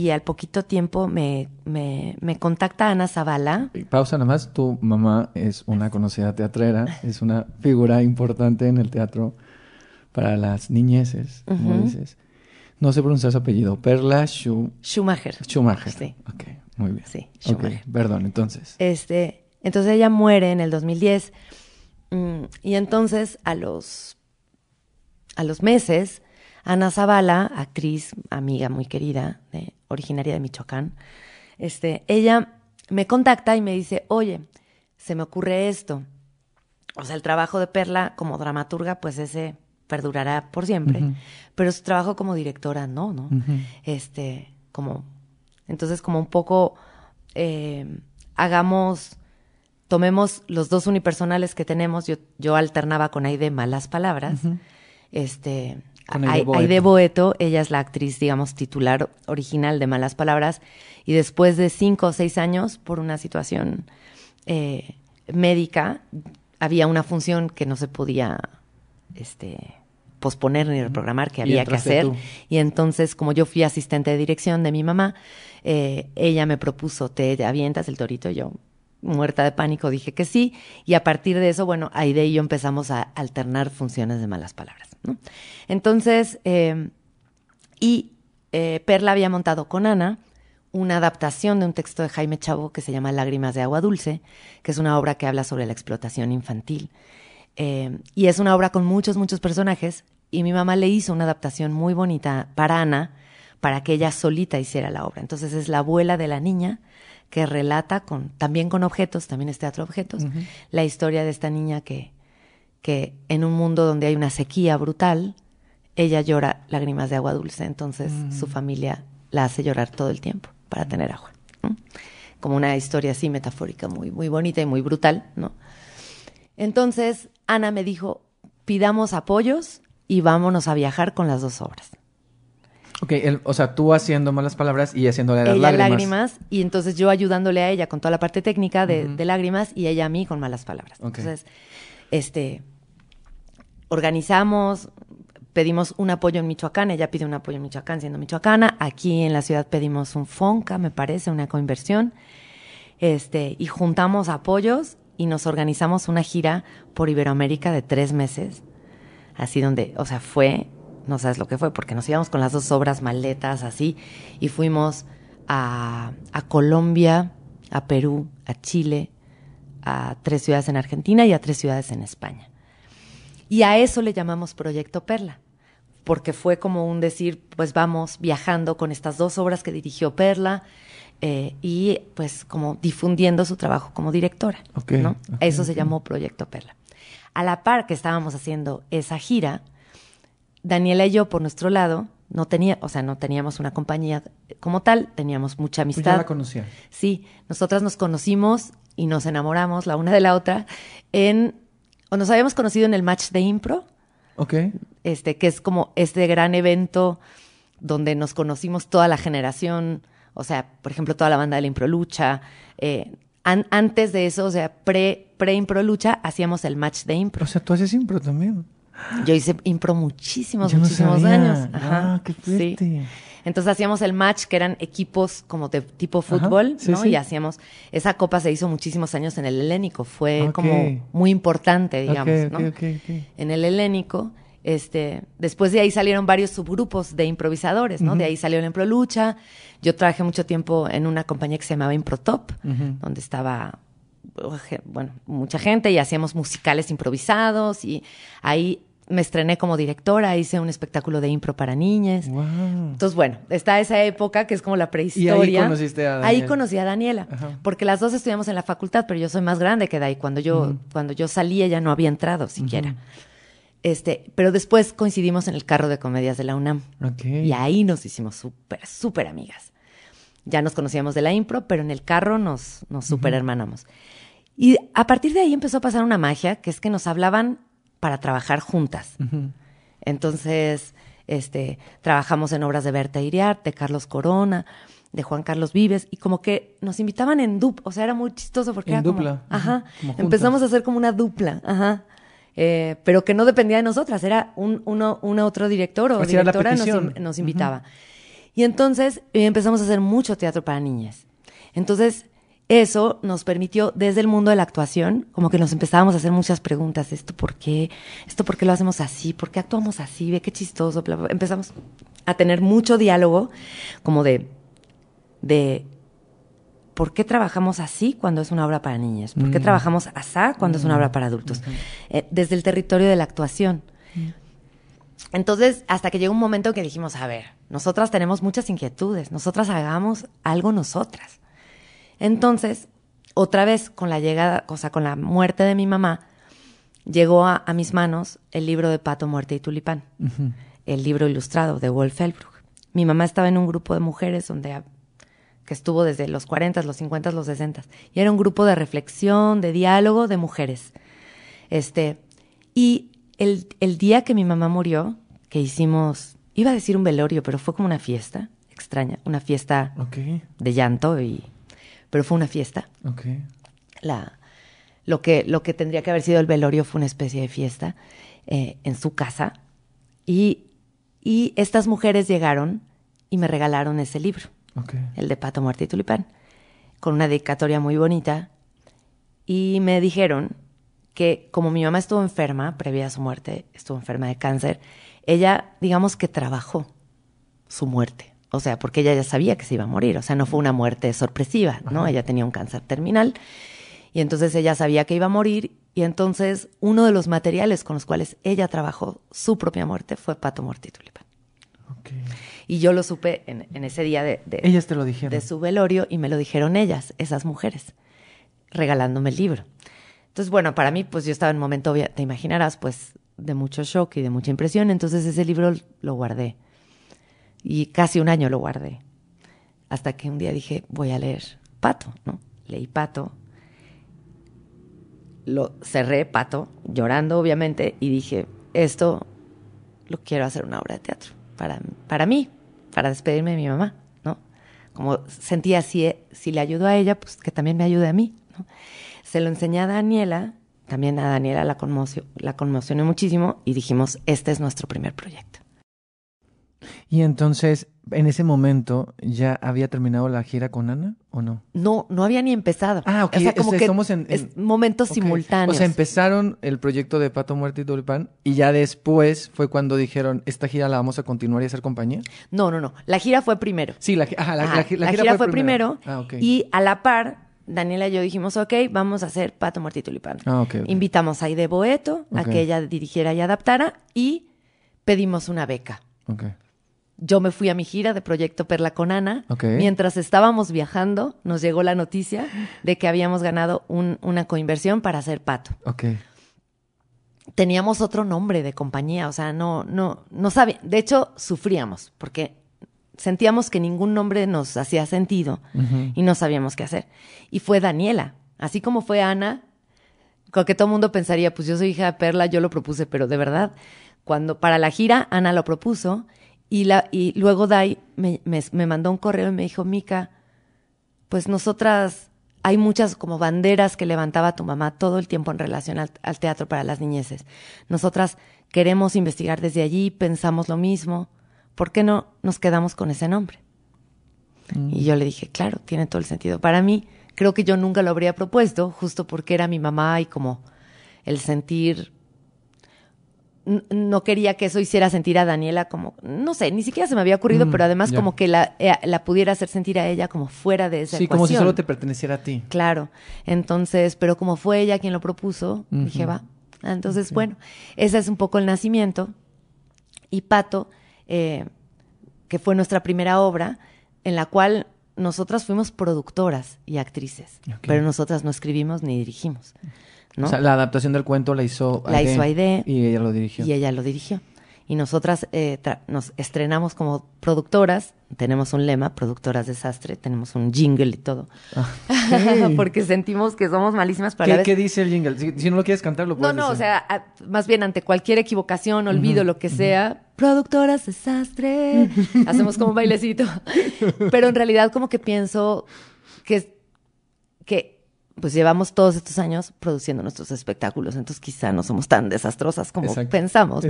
y al poquito tiempo me, me, me contacta Ana Zavala.
Pausa nada más. Tu mamá es una conocida teatrera, es una figura importante en el teatro para las niñeces, como dices. No sé pronunciar su apellido. Perla Schu-
Schumacher.
Schumacher.
Sí.
Ok, muy bien.
Sí, Schumacher.
perdón, entonces.
Este, entonces ella muere en el 2010 mm, y entonces a los a los meses Ana Zavala, actriz, amiga muy querida, de- originaria de Michoacán, este, ella me contacta y me dice, oye, se me ocurre esto. O sea, el trabajo de Perla como dramaturga, pues ese perdurará por siempre, pero su trabajo como directora no, ¿no? Este, como, entonces como un poco eh, hagamos, tomemos los dos unipersonales que tenemos, yo, yo alternaba con Aide Malas Palabras, este,
Con
Ai-
Aide Boeto.
Aide Boeto, ella es la actriz, digamos, titular original de Malas Palabras, y después de cinco o seis años, por una situación eh, médica, había una función que no se podía, este, posponer ni reprogramar, que había que hacer.
tú.
Y entonces, como yo fui asistente de dirección de mi mamá, eh, ella me propuso, ¿te avientas el torito? Y yo, muerta de pánico, dije que sí. Y a partir de eso, bueno, Aide y yo empezamos a alternar funciones de malas palabras. ¿No? Entonces, eh, y eh, Perla había montado con Ana una adaptación de un texto de Jaime Chavo que se llama Lágrimas de Agua Dulce, que es una obra que habla sobre la explotación infantil. Eh, y es una obra con muchos, muchos personajes. Y mi mamá le hizo una adaptación muy bonita para Ana, para que ella solita hiciera la obra. Entonces es la abuela de la niña que relata con, también con objetos, también es teatro objetos, la historia de esta niña que, que en un mundo donde hay una sequía brutal, ella llora lágrimas de agua dulce. Entonces su familia la hace llorar todo el tiempo para tener agua. ¿no? Como una historia así metafórica, muy, muy bonita y muy brutal, ¿no? Entonces, Ana me dijo, pidamos apoyos y vámonos a viajar con las dos obras.
Ok, el- o sea, tú haciendo malas palabras y haciéndole las
ella
lágrimas.
lágrimas. y entonces yo ayudándole a ella con toda la parte técnica de, de lágrimas y ella a mí con malas palabras. Entonces, este, organizamos, pedimos un apoyo en Michoacán, ella pide un apoyo en Michoacán siendo michoacana, aquí en la ciudad pedimos un FONCA, me parece, una coinversión, este, y juntamos apoyos y nos organizamos una gira por Iberoamérica de tres meses, así donde, o sea, fue, no sabes lo que fue, porque nos íbamos con las dos obras maletas así, y fuimos a, a Colombia, a Perú, a Chile, a tres ciudades en Argentina y a tres ciudades en España. Y a eso le llamamos Proyecto Perla, porque fue como un decir, pues vamos viajando con estas dos obras que dirigió Perla eh, y pues como difundiendo su trabajo como directora.
Ok,
¿no?
ok,
eso se llamó Proyecto Perla. A la par que estábamos haciendo esa gira, Daniela y yo por nuestro lado no tenía, o sea, no teníamos una compañía como tal, teníamos mucha
Tú ya
amistad.
la conocía.
Sí, nosotras nos conocimos y nos enamoramos la una de la otra en o nos habíamos conocido en el match de impro,
Ok.
este que es como este gran evento donde nos conocimos toda la generación, o sea, por ejemplo, toda la banda de la impro lucha. eh, an- antes de eso, o sea, pre pre impro lucha hacíamos el match de impro.
O sea, tú haces impro también.
Yo hice impro muchísimos,
Yo no
muchísimos
sabía.
años. Ajá,
Ah, qué
sí. Entonces hacíamos el match, que eran equipos como de tipo fútbol,
sí,
¿no?
sí.
Y hacíamos, esa copa se hizo muchísimos años en el helénico, fue como muy importante, digamos, ¿no? En el helénico, este, después de ahí salieron varios subgrupos de improvisadores, ¿no? De ahí salió la Improlucha. Yo trabajé mucho tiempo en una compañía que se llamaba Improtop,
Ujú.
donde estaba bueno, mucha gente y hacíamos musicales improvisados y ahí me estrené como directora, hice un espectáculo de impro para niñas. Entonces, bueno, está esa época que es como la prehistoria.
¿Y ahí conociste a Daniela?
Ahí conocí a Daniela, porque las dos estudiamos en la facultad, pero yo soy más grande que Dai. Cuando yo, cuando yo salí, ella no había entrado siquiera. Este, pero después coincidimos en el carro de comedias de la UNAM. Y ahí nos hicimos súper, súper amigas. Ya nos conocíamos de la impro, pero en el carro nos, nos súper hermanamos. Y a partir de ahí empezó a pasar una magia, que es que nos hablaban para trabajar juntas. Entonces, este, trabajamos en obras de Berta Iriart, de Carlos Corona, de Juan Carlos Vives, y como que nos invitaban en dupla, o sea, era muy chistoso porque era
dupla.
Como, ajá, empezamos a hacer como una dupla, ajá. Eh, pero que no dependía de nosotras, era un, uno, otro director o directora nos, nos, invitaba. Y entonces eh, empezamos a hacer mucho teatro para niñas. Entonces, eso nos permitió desde el mundo de la actuación, como que nos empezábamos a hacer muchas preguntas, esto por qué, esto por qué lo hacemos así, por qué actuamos así, ve qué chistoso, empezamos a tener mucho diálogo como de, de por qué trabajamos así cuando es una obra para niñas, por qué mm. trabajamos asá cuando es una obra para adultos, eh, desde el territorio de la actuación. Mm. Entonces, hasta que llegó un momento que dijimos, a ver, nosotras tenemos muchas inquietudes, nosotras hagamos algo nosotras. Entonces, otra vez con la llegada, o sea, con la muerte de mi mamá, llegó a, mis manos el libro de Pato, Muerte y Tulipán, el libro ilustrado de Wolf Elbruch. Mi mamá estaba en un grupo de mujeres donde que estuvo desde los 40, los 50, los 60. Y era un grupo de reflexión, de diálogo de mujeres. Este, y el, el día que mi mamá murió, que hicimos, iba a decir un velorio, pero fue como una fiesta extraña, una fiesta de llanto y pero fue una fiesta.
Okay.
La, lo, que, lo que tendría que haber sido el velorio fue una especie de fiesta eh, en su casa. Y, y, estas mujeres llegaron y me regalaron ese libro, el de Pato, Muerte y Tulipán, con una dedicatoria muy bonita. Y me dijeron que como mi mamá estuvo enferma, previa a su muerte, estuvo enferma de cáncer, ella, digamos que trabajó su muerte. O sea, porque ella ya sabía que se iba a morir. O sea, no fue una muerte sorpresiva, ¿no? Ella tenía un cáncer terminal. Y entonces ella sabía que iba a morir. Y entonces uno de los materiales con los cuales ella trabajó su propia muerte fue Pato Muerte y Tulipán. Y yo lo supe en, ese día de,
ellas te lo dijeron.
de su velorio y me lo dijeron ellas, esas mujeres, regalándome el libro. Entonces, bueno, para mí, pues yo estaba en un momento, te imaginarás, pues de mucho shock y de mucha impresión. Entonces ese libro lo guardé y casi un año lo guardé. Hasta que un día dije, voy a leer Pato, ¿no? Leí Pato. Lo cerré, Pato, llorando obviamente, y dije, esto lo quiero hacer una obra de teatro. Para, para mí, para despedirme de mi mamá, ¿no? Como sentía, si, si le ayudo a ella, pues que también me ayude a mí. Se lo enseñé a Daniela, también a Daniela la, conmoció, la conmocionó muchísimo y dijimos, este es nuestro primer proyecto.
Y entonces, en ese momento, ¿ya había terminado la gira con Ana o no?
No, no había ni empezado.
Ah, ok.
O sea, como que
en,
es momentos simultáneos.
O sea, empezaron el proyecto de Pato Muerte y Tulipán y ya después fue cuando dijeron, ¿esta gira la vamos a continuar y hacer compañía?
No, no, no. La gira fue primero.
Sí, la, gira,
fue, primero. Ah, y a la par, Daniela y yo dijimos, ok, vamos a hacer Pato Muerte y Tulipán.
Ah, okay,
Invitamos a Ide Boeto a que ella dirigiera y adaptara y pedimos una beca.
Okay
yo me fui a mi gira de Proyecto Perla con Ana. Mientras estábamos viajando, nos llegó la noticia de que habíamos ganado una coinversión para hacer pato.
Okay.
Teníamos otro nombre de compañía, o sea, no, no, no sabía. De hecho, sufríamos porque sentíamos que ningún nombre nos hacía sentido y no sabíamos qué hacer. Y fue Daniela, así como fue Ana, que todo el mundo pensaría, pues yo soy hija de Perla, yo lo propuse, pero de verdad, cuando para la gira Ana lo propuso y, la, y luego Dai me, me, mandó un correo y me dijo, Mica, pues nosotras, hay muchas como banderas que levantaba tu mamá todo el tiempo en relación al, teatro para las niñeces. Nosotras queremos investigar desde allí, pensamos lo mismo. ¿Por qué no nos quedamos con ese nombre? Mm. Y yo le dije, claro, tiene todo el sentido. Para mí, creo que yo nunca lo habría propuesto, justo porque era mi mamá y como el sentir no quería que eso hiciera sentir a Daniela como, no sé, ni siquiera se me había ocurrido,
Mm,
pero además
ya.
como que la, eh, la pudiera hacer sentir a ella como fuera de esa
Sí, como si solo te perteneciera a ti.
Claro. Entonces, pero como fue ella quien lo propuso, dije, va. Entonces, bueno, ese es un poco el nacimiento. Y Pato, eh, que fue nuestra primera obra, en la cual nosotras fuimos productoras y actrices, pero nosotras no escribimos ni dirigimos. ¿No?
O sea, la adaptación del cuento la hizo
La hizo Aide.
Y ella lo dirigió.
Y ella lo dirigió. Y nosotras eh, nos estrenamos como productoras. Tenemos un lema, productoras desastre. Tenemos un jingle y todo.
Ok.
Porque sentimos que somos malísimas para
¿Qué,
vez.
qué dice el jingle? Si, si no lo quieres cantar, lo
No,
puedes
no, o
decir.
sea, a- más bien ante cualquier equivocación, olvido, lo que sea, productoras desastre, hacemos como un bailecito. Pero en realidad como que pienso que, que pues llevamos todos estos años produciendo nuestros espectáculos, entonces quizá no somos tan desastrosas como
Exacto.
pensamos.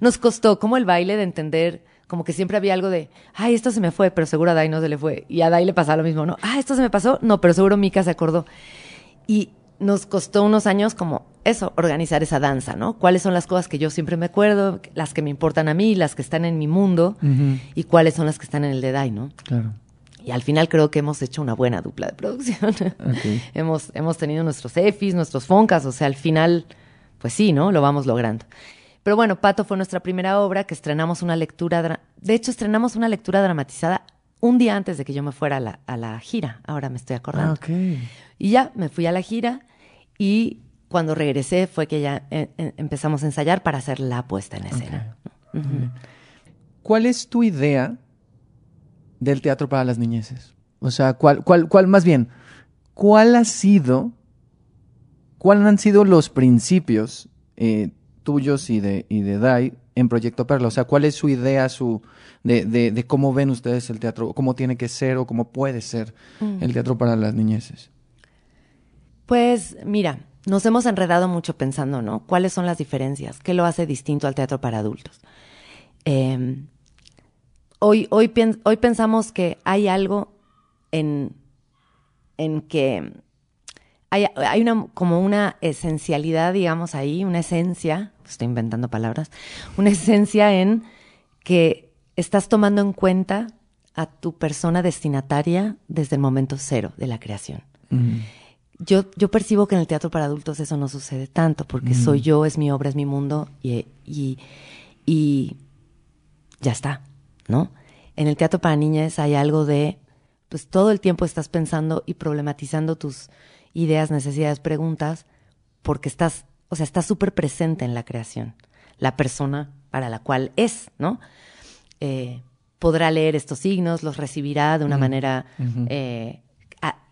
Nos costó como el baile de entender, como que siempre había algo de, ay, esto se me fue, pero seguro a Dai no se le fue. Y a Dai le pasaba lo mismo, ¿no? Ah, esto se me pasó, no, pero seguro Mika se acordó. Y nos costó unos años como eso, organizar esa danza, ¿no? ¿Cuáles son las cosas que yo siempre me acuerdo, las que me importan a mí, las que están en mi mundo y cuáles son las que están en el de Dai, ¿no?
Claro.
Y al final creo que hemos hecho una buena dupla de producción. Hemos, hemos tenido nuestros EFIs, nuestros FONCAS, o sea, al final, pues sí, ¿no? Lo vamos logrando. Pero bueno, Pato fue nuestra primera obra que estrenamos una lectura, de hecho estrenamos una lectura dramatizada un día antes de que yo me fuera a la, a la gira, ahora me estoy acordando.
Ah, ok.
Y ya me fui a la gira y cuando regresé fue que ya eh, eh, empezamos a ensayar para hacer la puesta en escena.
¿Cuál es tu idea del teatro para las niñeces? O sea, ¿cuál, cuál, cuál, más bien, cuál ha sido, cuáles han sido los principios eh, tuyos y de, y de Dai en Proyecto Perla? O sea, ¿cuál es su idea su, de, de, de cómo ven ustedes el teatro, o cómo tiene que ser o cómo puede ser el teatro para las niñeces?
Pues mira, nos hemos enredado mucho pensando, ¿no? ¿Cuáles son las diferencias? ¿Qué lo hace distinto al teatro para adultos? Eh, hoy, hoy, hoy pensamos que hay algo en, en que hay, hay una, como una esencialidad, digamos, ahí, una esencia, estoy inventando palabras, una esencia en que estás tomando en cuenta a tu persona destinataria desde el momento cero de la creación. Yo, yo percibo que en el teatro para adultos eso no sucede tanto, porque soy yo, es mi obra, es mi mundo, y, y, y ya está, ¿no? En el teatro para niñas hay algo de, pues todo el tiempo estás pensando y problematizando tus ideas, necesidades, preguntas, porque estás, o sea, estás súper presente en la creación, la persona para la cual es, ¿no? Eh, podrá leer estos signos, los recibirá de una manera eh,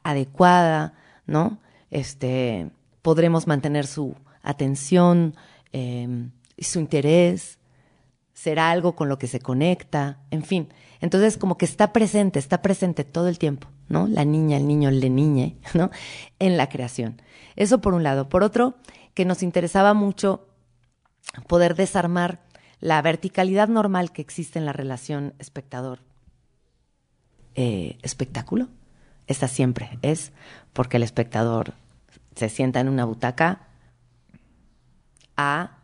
adecuada, ¿no? Este, podremos mantener su atención eh, y su interés, será algo con lo que se conecta, en fin. Entonces, como que está presente, está presente todo el tiempo, ¿no? La niña, el niño, el niñe, ¿no? En la creación. Eso por un lado. Por otro, que nos interesaba mucho poder desarmar la verticalidad normal que existe en la relación espectador-espectáculo. Esta siempre es porque el espectador se sienta en una butaca a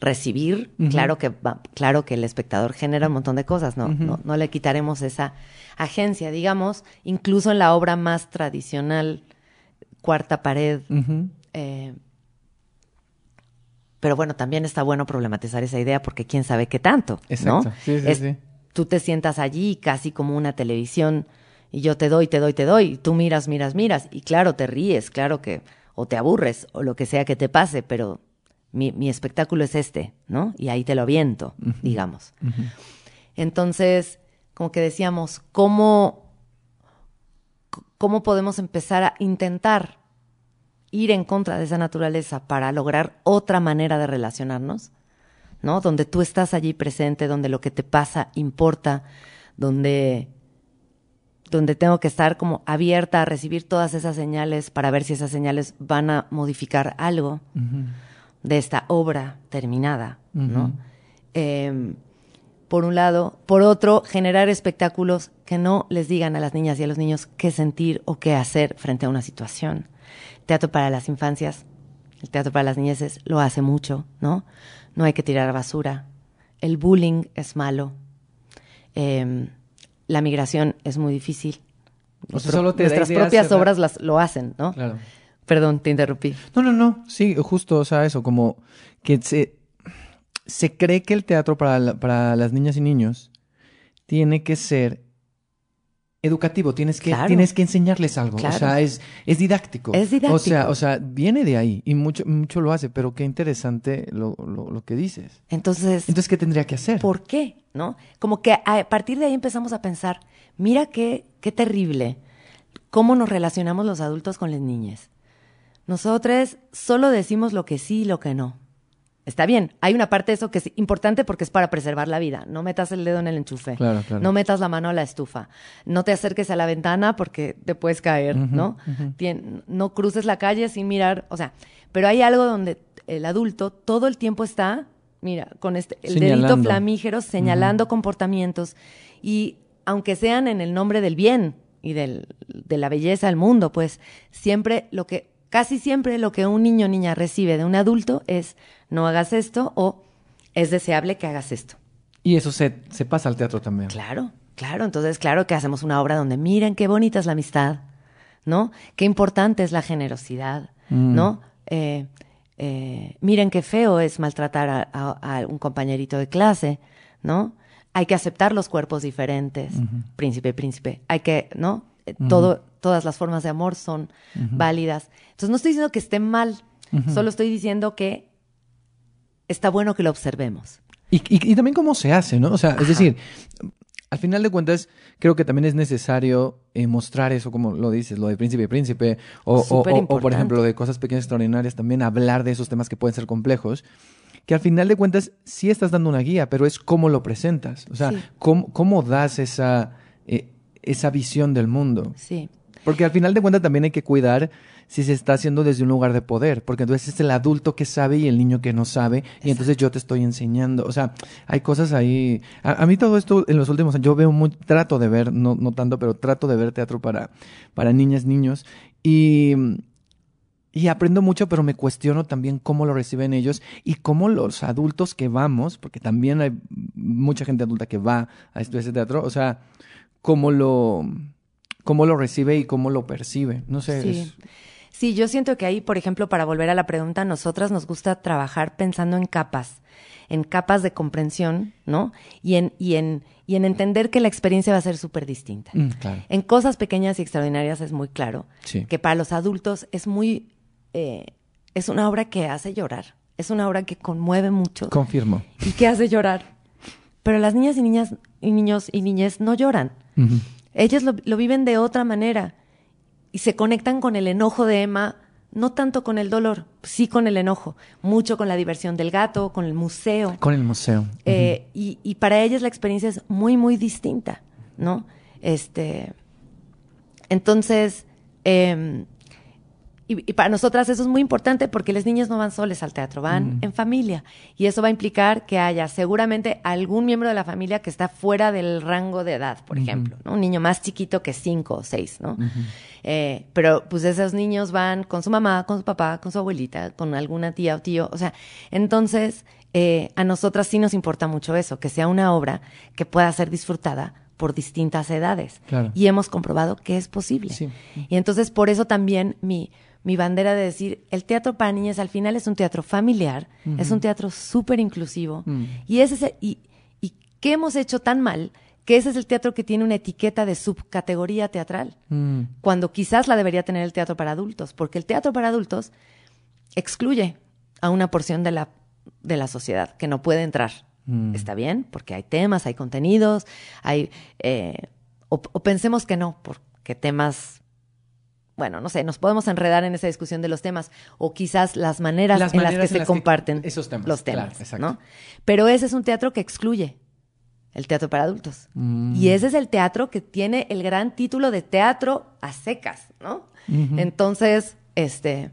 recibir, claro que claro que el espectador genera un montón de cosas, no, no, no le quitaremos esa agencia, digamos, incluso en la obra más tradicional, cuarta pared, eh, pero bueno, también está bueno problematizar esa idea porque quién sabe qué tanto,
Exacto.
¿no?
Sí, sí,
Es-
sí.
Tú te sientas allí casi como una televisión y yo te doy, te doy, te doy, y tú miras, miras, miras y claro, te ríes, claro que o te aburres o lo que sea que te pase, pero mi, mi espectáculo es este, ¿no? Y ahí te lo aviento, digamos. Entonces, como que decíamos, ¿cómo, ¿cómo podemos empezar a intentar ir en contra de esa naturaleza para lograr otra manera de relacionarnos? ¿No? Donde tú estás allí presente, donde lo que te pasa importa, donde donde tengo que estar como abierta a recibir todas esas señales para ver si esas señales van a modificar algo de esta obra terminada, ¿no? Em, por un lado. Por otro, generar espectáculos que no les digan a las niñas y a los niños qué sentir o qué hacer frente a una situación. Teatro para las infancias El teatro para las niñeces lo hace mucho, ¿no? No hay que tirar basura. El bullying es malo. Em, la migración es muy difícil.
O sea, solo te
Nuestras propias obras las, lo hacen, ¿no?
Claro.
Perdón, te interrumpí.
No, no, no. Sí, justo, o sea, eso, como que se, se cree que el teatro para, la- para las niñas y niños tiene que ser educativo, tienes que,
Claro.
tienes que enseñarles algo.
Claro.
O sea, es, es didáctico.
Es didáctico.
O sea, o sea, viene de ahí y mucho, mucho lo hace, pero qué interesante lo, lo, lo que dices.
Entonces,
Entonces, ¿qué tendría que hacer?
¿por qué? ¿No? Como que a partir de ahí empezamos a pensar, mira qué, qué terrible cómo nos relacionamos los adultos con las niñas. Nosotros solo decimos lo que sí y lo que no. Está bien, hay una parte de eso que es importante porque es para preservar la vida. No metas el dedo en el enchufe.
Claro, claro.
No metas la mano a la estufa. No te acerques a la ventana porque te puedes caer, ¿no? Tien- no cruces la calle sin mirar. O sea, pero hay algo donde el adulto todo el tiempo está, mira, con este, el dedito
Señalando.
flamígero señalando comportamientos y aunque sean en el nombre del bien y del, de la belleza del mundo, pues siempre lo que, casi siempre lo que un niño o niña recibe de un adulto es no hagas esto o es deseable que hagas esto.
Y eso se, se pasa al teatro también.
Claro, claro. Entonces, claro que hacemos una obra donde miren qué bonita es la amistad, ¿no? Qué importante es la generosidad,
Mm.
¿no? Eh, eh, miren qué feo es maltratar a, a- a un compañerito de clase, ¿no? Hay que aceptar los cuerpos diferentes, príncipe, príncipe. Hay que, ¿no? Eh, Todo, todas las formas de amor son válidas. Entonces, no estoy diciendo que esté mal, solo estoy diciendo que está bueno que lo observemos.
Y, y- y también cómo se hace, ¿no? O sea, es decir, al final de cuentas, creo que también es necesario eh, mostrar eso, como lo dices, lo de príncipe y príncipe, o, o- por ejemplo, lo de cosas pequeñas extraordinarias, también hablar de esos temas que pueden ser complejos, que al final de cuentas sí estás dando una guía, pero es cómo lo presentas, o sea,
Sí.
cómo, cómo das esa, esa visión del mundo.
Sí.
Porque al final de cuentas también hay que cuidar si se está haciendo desde un lugar de poder, porque entonces es el adulto que sabe y el niño que no sabe, y entonces yo te estoy enseñando. O sea, hay cosas ahí. A, a mí todo esto en los últimos años, yo veo muy, trato de ver, no, no tanto, pero trato de ver teatro para, para niñas, niños, y, y aprendo mucho, pero me cuestiono también cómo lo reciben ellos y cómo los adultos que vamos, porque también hay mucha gente adulta que va a estudiar ese teatro, o sea, cómo lo cómo lo recibe y cómo lo percibe. No sé.
Sí.
es-
Sí, yo siento que ahí, por ejemplo, para volver a la pregunta, nosotras nos gusta trabajar pensando en capas, en capas de comprensión, ¿no? Y en, y en, y en entender que la experiencia va a ser súper distinta.
Mm, claro.
En cosas pequeñas y extraordinarias es muy claro
Sí.
que para los adultos es muy, eh, es una obra que hace llorar, es una obra que conmueve mucho
Confirmo.
y que hace llorar. Pero las niñas y niñas y niños y niñas no lloran. Ellos lo, lo viven de otra manera y se conectan con el enojo de Emma, no tanto con el dolor, sí con el enojo, mucho con la diversión del gato, con el museo.
Con el museo.
Eh, y, y para ellas la experiencia es muy, muy distinta, ¿no? Este, entonces, eh, y, y para nosotras eso es muy importante porque las niñas no van soles al teatro, van en familia. Y eso va a implicar que haya seguramente algún miembro de la familia que está fuera del rango de edad, por ejemplo, ¿no? Un niño más chiquito que cinco o seis, ¿no? Eh, pero pues esos niños van con su mamá, con su papá, con su abuelita, con alguna tía o tío. O sea, entonces eh, a nosotras sí nos importa mucho eso, que sea una obra que pueda ser disfrutada por distintas edades.
Claro.
Y hemos comprobado que es posible.
Sí.
Y entonces por eso también mi, mi bandera de decir, el teatro para niñas al final es un teatro familiar, es un teatro súper inclusivo.
Mm.
Y ese es el- y, y qué hemos hecho tan mal que ese es el teatro que tiene una etiqueta de subcategoría teatral,
Mm.
cuando quizás la debería tener el teatro para adultos, porque el teatro para adultos excluye a una porción de la, de la sociedad que no puede entrar.
Mm.
Está bien, porque hay temas, hay contenidos, hay... eh, o, o pensemos que no, porque temas... Bueno, no sé, nos podemos enredar en esa discusión de los temas, o quizás las maneras
Las
en las
maneras
que
en
se
las que-
comparten
esos temas,
los
claro,
temas,
exacto.
¿no? Pero ese es un teatro que excluye el teatro para adultos.
Mm.
Y ese es el teatro que tiene el gran título de teatro a secas, ¿no? Entonces, este,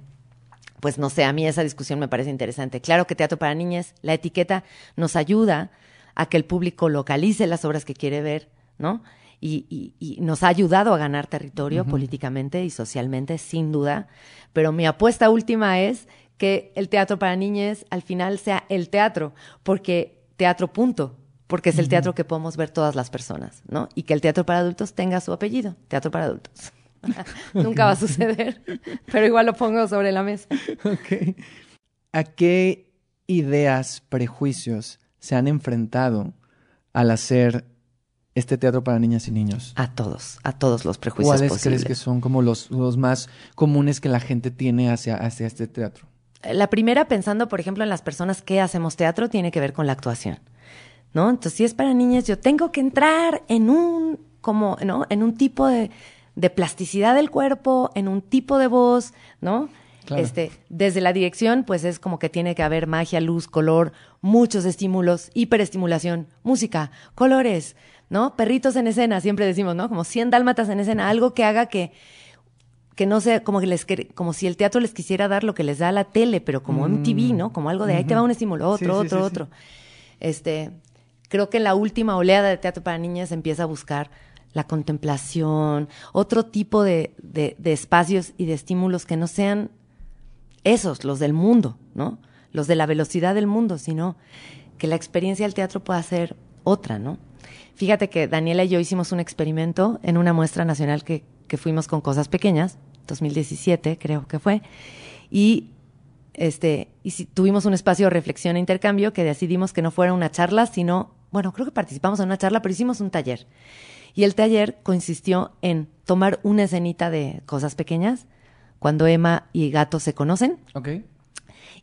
pues no sé, a mí esa discusión me parece interesante. Claro que teatro para niñas, la etiqueta nos ayuda a que el público localice las obras que quiere ver, ¿no? Y, y- y nos ha ayudado a ganar territorio políticamente y socialmente, sin duda. Pero mi apuesta última es que el teatro para niñas al final sea el teatro, porque teatro punto, porque es el teatro que podemos ver todas las personas, ¿no? Y que el teatro para adultos tenga su apellido, teatro para adultos. Nunca va a suceder, pero igual lo pongo sobre la mesa.
¿A qué ideas, prejuicios se han enfrentado al hacer este teatro para niñas y niños?
A todos, a todos los prejuicios
¿Cuáles
posibles.
crees que son como los, los más comunes que la gente tiene hacia, hacia este teatro?
La primera, pensando, por ejemplo, en las personas que hacemos teatro, tiene que ver con la actuación. ¿No? Entonces, si es para niñas, yo tengo que entrar en un, como, ¿no? En un tipo de, de plasticidad del cuerpo, en un tipo de voz, ¿no?
Claro.
Este, desde la dirección, pues es como que tiene que haber magia, luz, color, muchos estímulos, hiperestimulación, música, colores, ¿no? Perritos en escena, siempre decimos, ¿no? Como 100 dálmatas en escena, algo que haga que que no sea como que les como si el teatro les quisiera dar lo que les da la tele, pero como MTV, ¿no? Como algo de ahí te va un estímulo, otro,
Sí,
otro,
sí, sí.
otro. Este, creo que en la última oleada de teatro para niñas empieza a buscar la contemplación, otro tipo de, de- de espacios y de estímulos que no sean esos, los del mundo, ¿no? Los de la velocidad del mundo, sino que la experiencia del teatro pueda ser otra, ¿no? Fíjate que Daniela y yo hicimos un experimento en una muestra nacional que, que fuimos con cosas pequeñas, 2017 creo que fue, y este y si- tuvimos un espacio de reflexión e intercambio que decidimos que no fuera una charla, sino, bueno, creo que participamos en una charla, pero hicimos un taller. Y el taller consistió en tomar una escenita de cosas pequeñas, cuando Emma y Gato se conocen.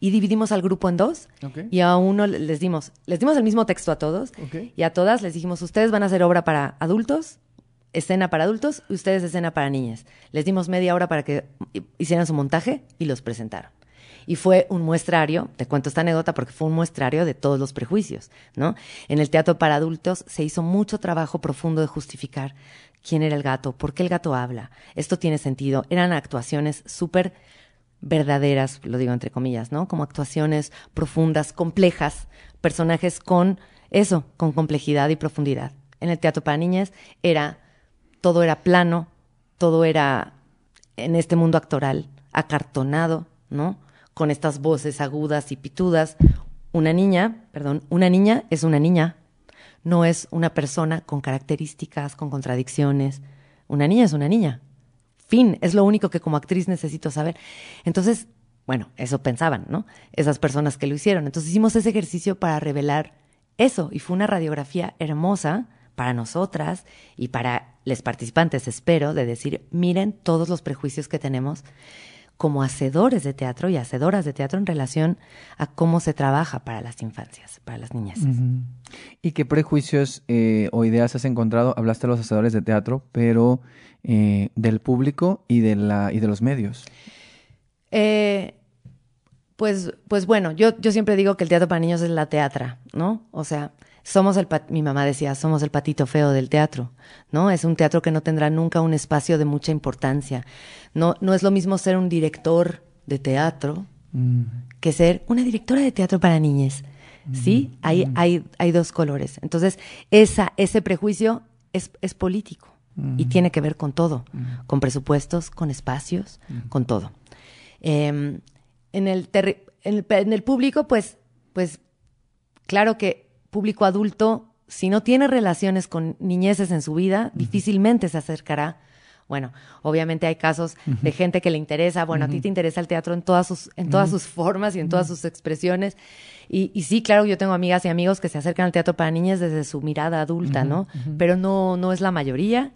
Y dividimos al grupo en dos. Y a uno les dimos les dimos el mismo texto a todos. Y a todas les dijimos ustedes van a hacer obra para adultos escena para adultos y ustedes escena para niñas les dimos media hora para que hicieran su montaje y los presentaron. Y fue un muestrario, te cuento esta anécdota porque fue un muestrario de todos los prejuicios, ¿no? En el teatro para adultos se hizo mucho trabajo profundo de justificar quién era el gato, por qué el gato habla, esto tiene sentido, eran actuaciones súper verdaderas, lo digo entre comillas, ¿no? Como actuaciones profundas, complejas, personajes con eso, con complejidad y profundidad. En el teatro para niñas era todo era plano, todo era en este mundo actoral acartonado, ¿no? Con estas voces agudas y pitudas. Una niña, perdón, una niña es una niña, no es una persona con características, con contradicciones. Una niña es una niña. Es lo único que como actriz necesito saber. Entonces, bueno, eso pensaban, ¿no? Esas personas que lo hicieron. Entonces hicimos ese ejercicio para revelar eso y fue una radiografía hermosa para nosotras y para los participantes, espero, de decir, miren todos los prejuicios que tenemos como hacedores de teatro y hacedoras de teatro en relación a cómo se trabaja para las infancias, para las niñas.
Ujú. ¿Y qué prejuicios eh, o ideas has encontrado? Hablaste de los hacedores de teatro, pero eh, del público y de, la, y de los medios.
Eh, pues, pues bueno, yo, yo siempre digo que el teatro para niños es la teatra, ¿no? O sea, somos el mi mamá decía, somos el patito feo del teatro, ¿no? Es un teatro que no tendrá nunca un espacio de mucha importancia. No, no es lo mismo ser un director de teatro
Mm.
que ser una directora de teatro para niñas. ¿Sí? Hay, hay, hay dos colores. Entonces, esa, ese prejuicio es, es político y tiene que ver con todo, con presupuestos, con espacios, con todo. Eh, en, el en, el, en el público, pues, pues, claro que público adulto, si no tiene relaciones con niñeces en su vida, difícilmente se acercará. Bueno, obviamente hay casos de gente que le interesa, bueno, a ti te interesa el teatro en todas sus, en todas sus formas y en todas sus expresiones. Y, y sí, claro, yo tengo amigas y amigos que se acercan al teatro para niñas desde su mirada adulta, ¿no? Pero no, no es la mayoría.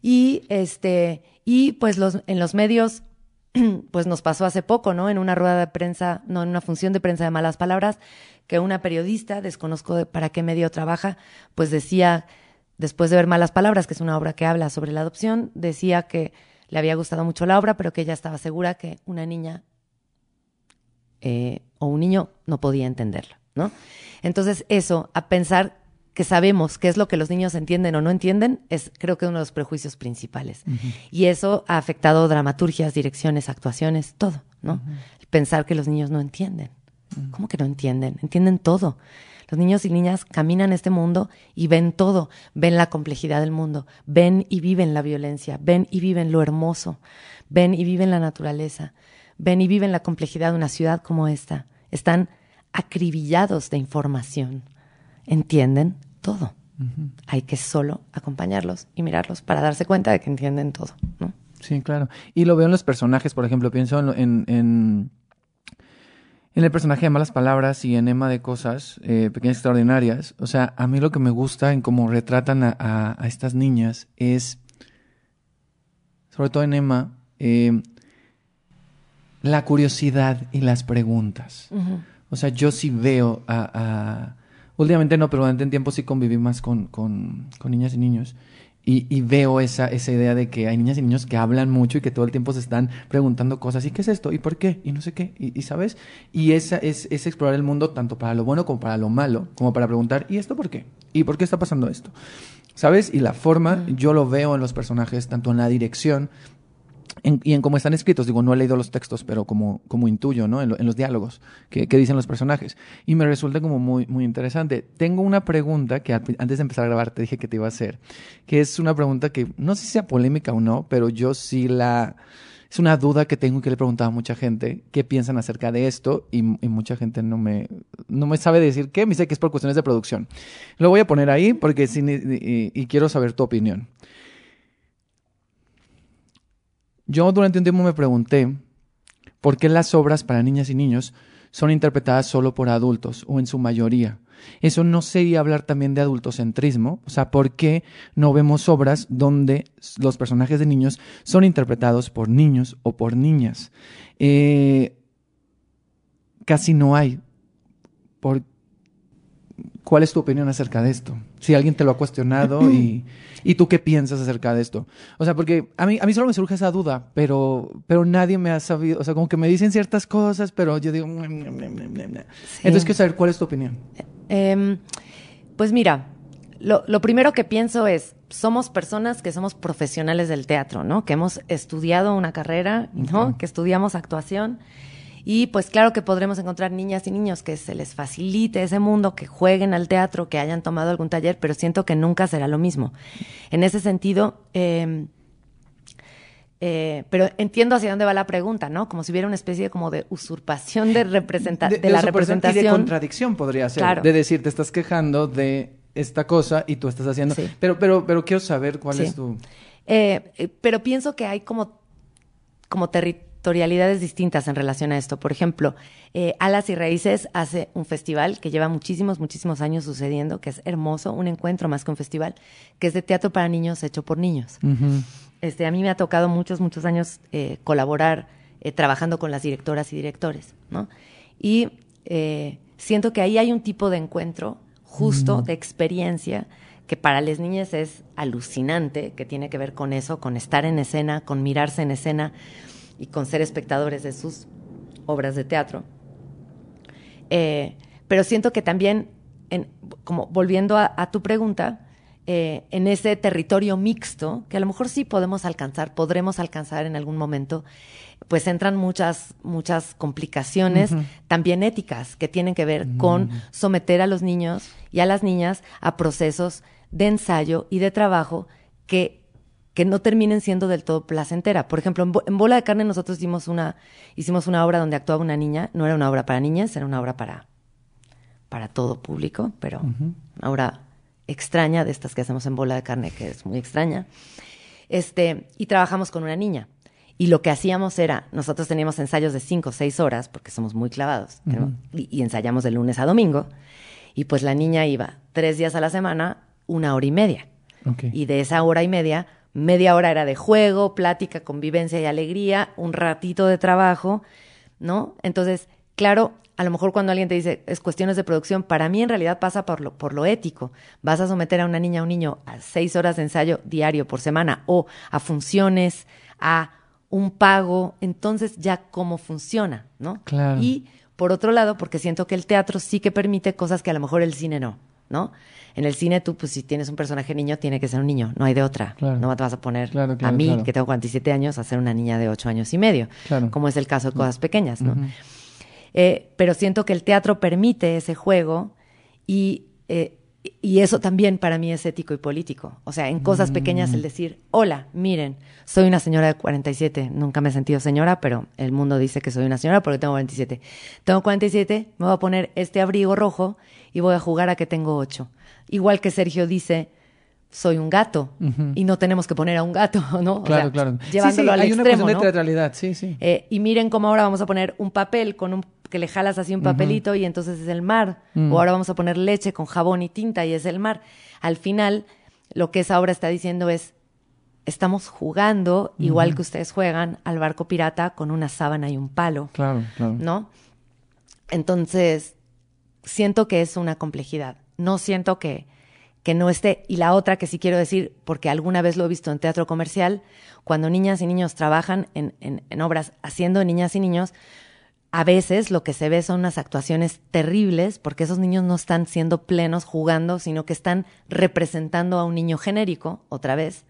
Y este, y pues los, en los medios, pues nos pasó hace poco, ¿no? En una rueda de prensa, no, en una función de prensa de malas palabras, que una periodista, desconozco de para qué medio trabaja, pues decía, después de ver malas palabras, que es una obra que habla sobre la adopción, decía que le había gustado mucho la obra, pero que ella estaba segura que una niña eh, o un niño no podía entenderlo, ¿no? Entonces, eso, a pensar que sabemos qué es lo que los niños entienden o no entienden, es creo que uno de los prejuicios principales. Y eso ha afectado dramaturgias, direcciones, actuaciones, todo, ¿no? Pensar que los niños no entienden. ¿Cómo que no entienden? Entienden todo. Los niños y niñas caminan este mundo y ven todo, ven la complejidad del mundo, ven y viven la violencia, ven y viven lo hermoso, ven y viven la naturaleza, ven y viven la complejidad de una ciudad como esta. Están acribillados de información. Entienden todo. Hay que solo acompañarlos y mirarlos para darse cuenta de que entienden todo, ¿no?
Sí, claro. Y lo veo en los personajes, por ejemplo, pienso en, en, en, el personaje de Malas Palabras y en Emma de Cosas, eh, Pequeñas Extraordinarias. O sea, a mí lo que me gusta en cómo retratan a, a, estas niñas es, sobre todo en Emma, eh, la curiosidad y las preguntas. O sea, yo sí veo a, Últimamente no, pero durante un tiempo sí conviví más con, con, con niñas y niños. Y, y, veo esa, esa idea de que hay niñas y niños que hablan mucho y que todo el tiempo se están preguntando cosas. ¿Y qué es esto? ¿Y por qué? Y no sé qué. ¿Y, sabes? Y esa es, es, explorar el mundo tanto para lo bueno como para lo malo, como para preguntar, ¿y esto por qué? ¿Y por qué está pasando esto? ¿Sabes? Y la forma, yo lo veo en los personajes, tanto en la dirección y en cómo están escritos, digo, no he leído los textos, pero como, como intuyo, ¿no? En, los diálogos que, dicen los personajes. Y me resulta como muy, muy interesante. Tengo una pregunta que antes de empezar a grabar te dije que te iba a hacer, que es una pregunta que no sé si sea polémica o no, pero yo sí la... Es una duda que tengo y que le he preguntado a mucha gente qué piensan acerca de esto y, mucha gente no me, no me sabe decir qué, me dice que es por cuestiones de producción. Lo voy a poner ahí porque sí, y quiero saber tu opinión. Yo durante un tiempo me pregunté por qué las obras para niñas y niños son interpretadas solo por adultos o en su mayoría. Eso no sería hablar también de adultocentrismo, o sea, ¿por qué no vemos obras donde los personajes de niños son interpretados por niños o por niñas? Eh, casi no hay. Por, ¿Cuál es tu opinión acerca de esto? Si alguien te lo ha cuestionado y, y, tú qué piensas acerca de esto. O sea, porque a mí, a mí solo me surge esa duda, pero, pero nadie me ha sabido, o sea, como que me dicen ciertas cosas, pero yo digo... Entonces quiero saber cuál es tu opinión.
Em, pues mira, lo, lo, primero que pienso es, somos personas que somos profesionales del teatro, ¿no? Que hemos estudiado una carrera, ¿no? Que estudiamos actuación y pues claro que podremos encontrar niñas y niños que se les facilite ese mundo, que jueguen al teatro, que hayan tomado algún taller, pero siento que nunca será lo mismo. En ese sentido, em, eh, pero entiendo hacia dónde va la pregunta, ¿no? Como si hubiera una especie como de usurpación de, representa de, la representación.
Y de contradicción podría ser. De decir, te estás quejando de esta cosa y tú estás haciendo. Pero, pero, pero quiero saber cuál es tu.
Eh, eh, pero pienso que hay como, como territorio territorialidades distintas en relación a esto. Por ejemplo, eh, Alas y Raíces hace un festival que lleva muchísimos, muchísimos años sucediendo, que es hermoso, un encuentro más que un festival, que es de teatro para niños hecho por niños. este, a mí me ha tocado muchos, muchos años eh, colaborar eh, trabajando con las directoras y directores, ¿no? Y siento que ahí hay un tipo de encuentro justo, de experiencia, que para las niñas es alucinante, que tiene que ver con eso, con estar en escena, con mirarse en escena, y con ser espectadores de sus obras de teatro. Eh, pero siento que también, en, como volviendo a, tu pregunta, eh, en ese territorio mixto, que a lo mejor sí podemos alcanzar, podremos alcanzar en algún momento, pues entran muchas, muchas complicaciones también éticas que tienen que ver con someter a los niños y a las niñas a procesos de ensayo y de trabajo que que no terminen siendo del todo placentera. Por ejemplo, en, Bola de Carne nosotros hicimos una, hicimos una obra donde actuaba una niña, no era una obra para niñas, era una obra para, para todo público, pero una obra extraña de estas que hacemos en Bola de Carne, que es muy extraña. Este, y trabajamos con una niña. Y lo que hacíamos era, nosotros teníamos ensayos de cinco o seis horas, porque somos muy clavados, y, ensayamos de lunes a domingo, y pues la niña iba tres días a la semana, una hora y media. Y de esa hora y media, media hora era de juego, plática, convivencia y alegría, un ratito de trabajo, ¿no? Entonces, claro, a lo mejor cuando alguien te dice es cuestiones de producción, para mí en realidad pasa por lo, por lo ético. Vas a someter a una niña o un niño a seis horas de ensayo diario por semana o a funciones, a un pago, entonces ya cómo funciona, ¿no?
Claro.
Y por otro lado, porque siento que el teatro sí que permite cosas que a lo mejor el cine no, ¿no? En el cine tú, pues si tienes un personaje niño, tiene que ser un niño, no hay de otra. No te vas a poner a mí, que tengo 47 años, a ser una niña de 8 años y medio, como es el caso de cosas pequeñas, ¿no? Eh, pero siento que el teatro permite ese juego y eh, y eso también para mí es ético y político. O sea, en cosas pequeñas el decir, hola, miren, soy una señora de 47, nunca me he sentido señora, pero el mundo dice que soy una señora porque tengo 47. Tengo 47, me voy a poner este abrigo rojo y voy a jugar a que tengo 8. Igual que Sergio dice, soy un gato y no tenemos que poner a un gato, ¿no?
Claro, claro.
Llevándolo al
hay
extremo,
una cuestión de
¿no?
teatralidad, sí, sí.
Eh, y miren cómo ahora vamos a poner un papel con un que le jalas así un papelito y entonces es el mar.
Mm.
O ahora vamos a poner leche con jabón y tinta y es el mar. Al final, lo que esa obra está diciendo es, estamos jugando, igual que ustedes juegan, al barco pirata con una sábana y un palo,
Claro, claro.
¿no? Entonces, siento que es una complejidad. No siento que, que no esté. Y la otra que sí quiero decir, porque alguna vez lo he visto en teatro comercial, cuando niñas y niños trabajan en, en- en obras haciendo niñas y niños, a veces lo que se ve son unas actuaciones terribles, porque esos niños no están siendo plenos jugando, sino que están representando a un niño genérico, otra vez.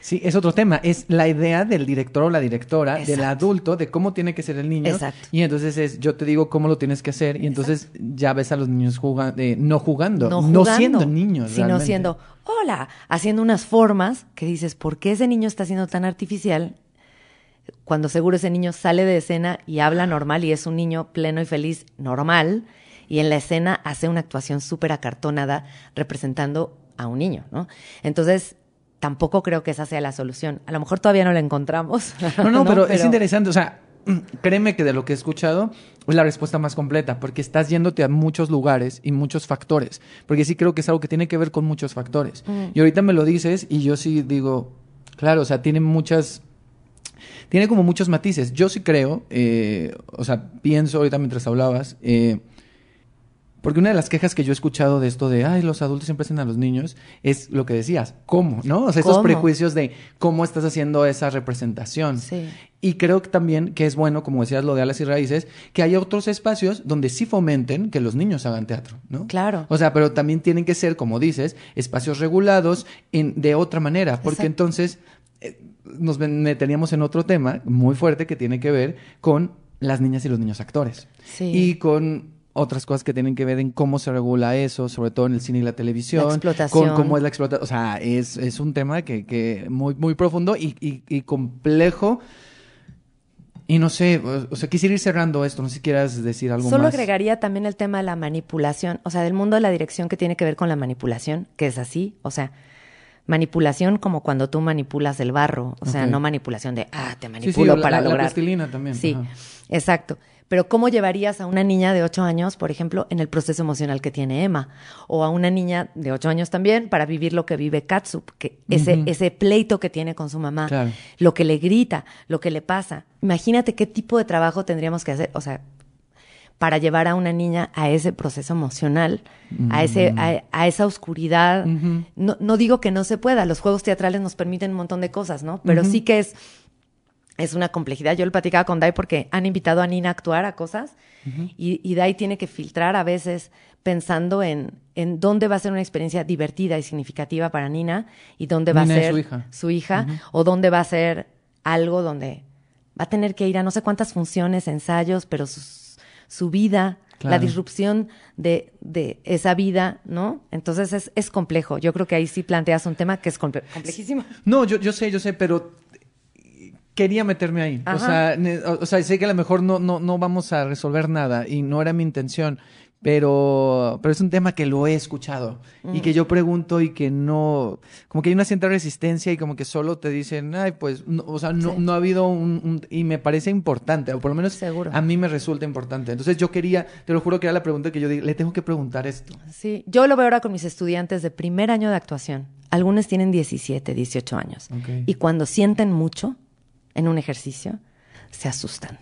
Sí, es otro tema. Es la idea del director o la directora, del adulto, de cómo tiene que ser el niño.
Exacto.
Y entonces es, yo te digo cómo lo tienes que hacer. Y entonces ya ves a los niños jugando, no jugando, no,
jugando,
siendo niños.
Sino
realmente.
siendo, hola, haciendo unas formas que dices, ¿por qué ese niño está siendo tan artificial? Cuando seguro ese niño sale de escena y habla normal y es un niño pleno y feliz normal, y en la escena hace una actuación súper acartonada representando a un niño, ¿no? Entonces, tampoco creo que esa sea la solución. A lo mejor todavía no la encontramos.
No, no, pero, es interesante. O sea, créeme que de lo que he escuchado es la respuesta más completa, porque estás yéndote a muchos lugares y muchos factores. Porque sí creo que es algo que tiene que ver con muchos factores. Y ahorita me lo dices y yo sí digo, claro, o sea, tiene muchas. Tiene como muchos matices. Yo sí creo, eh, o sea, pienso ahorita mientras hablabas, eh, porque una de las quejas que yo he escuchado de esto de, ay, los adultos siempre hacen a los niños, es lo que decías, ¿cómo? ¿No? O sea,
¿Cómo?
prejuicios de cómo estás haciendo esa representación.
Sí.
Y creo que también que es bueno, como decías, lo de alas y raíces, que haya otros espacios donde sí fomenten que los niños hagan teatro, ¿no?
Claro.
O sea, pero también tienen que ser, como dices, espacios regulados en, de otra manera, porque
Exacto.
entonces eh, nos meteríamos en otro tema muy fuerte que tiene que ver con las niñas y los niños actores.
Sí.
Y con otras cosas que tienen que ver en cómo se regula eso, sobre todo en el cine y la televisión.
La explotación.
Con cómo es la explotación. O sea, es, es un tema que, que muy, muy profundo y, y- y complejo. Y no sé, o, sea, quisiera ir cerrando esto, no sé si quieras decir algo
Solo
más.
agregaría también el tema de la manipulación, o sea, del mundo de la dirección que tiene que ver con la manipulación, que es así, o sea, manipulación como cuando tú manipulas el barro, o sea, no manipulación de, ah, te
Sí, sí,
manipulo
la-
para
la,
lograr.
plastilina también.
Sí,
ajá.
exacto. Pero ¿cómo llevarías a una niña de 8 años, por ejemplo, en el proceso emocional que tiene Emma? O a una niña de 8 años también para vivir lo que vive Katsup, que ese, ese pleito que tiene con su mamá,
Claro.
lo que le grita, lo que le pasa. Imagínate qué tipo de trabajo tendríamos que hacer, o sea, para llevar a una niña a ese proceso emocional, a, ese, a, a esa oscuridad. No, no digo que no se pueda, los juegos teatrales nos permiten un montón de cosas, ¿no? Pero sí que es, es una complejidad. Yo lo platicaba con Dai porque han invitado a Nina a actuar a cosas y, y Dai tiene que filtrar a veces pensando en, en dónde va a ser una experiencia divertida y significativa para Nina y dónde va
Nina
a ser
su hija.
su hija, o dónde va a ser algo donde va a tener que ir a no sé cuántas funciones, ensayos, pero sus- su vida, la disrupción de, de esa vida, ¿no? Entonces es, es complejo. Yo creo que ahí sí planteas un tema que es comple- complejísimo.
No, yo, yo sé, yo sé, pero quería meterme ahí. O sea, ne- o, o sea, sé que a lo mejor no, no, no vamos a resolver nada y no era mi intención, pero, pero es un tema que lo he escuchado y que yo pregunto y que no, como que hay una cierta resistencia y como que solo te dicen, ay, pues, no, o sea, no,
Sí.
no ha habido un, un- y me parece importante, o por lo menos
Seguro.
a mí me resulta importante. Entonces yo quería, te lo juro que era la pregunta que yo dije, le tengo que preguntar esto.
Sí, yo lo veo ahora con mis estudiantes de primer año de actuación. Algunos tienen 17, 18 años.
Ok.
Y cuando sienten mucho en un ejercicio, se asustan.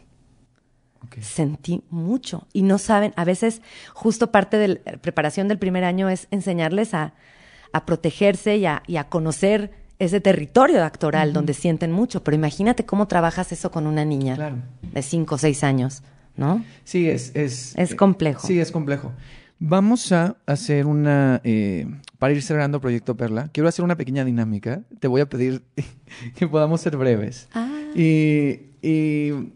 Sentí mucho. Y no saben, a veces justo parte de la preparación del primer año es enseñarles a, a protegerse y a, y a conocer ese territorio actoral donde sienten mucho. Pero imagínate cómo trabajas eso con una niña
Claro.
de 5 o 6 años, ¿no?
Sí, es... Es,
Es
eh,
complejo.
Sí, es complejo. Vamos a hacer una... eh, para ir cerrando Proyecto Perla, quiero hacer una pequeña dinámica. Te voy a pedir que podamos ser breves.
Ah.
Y, y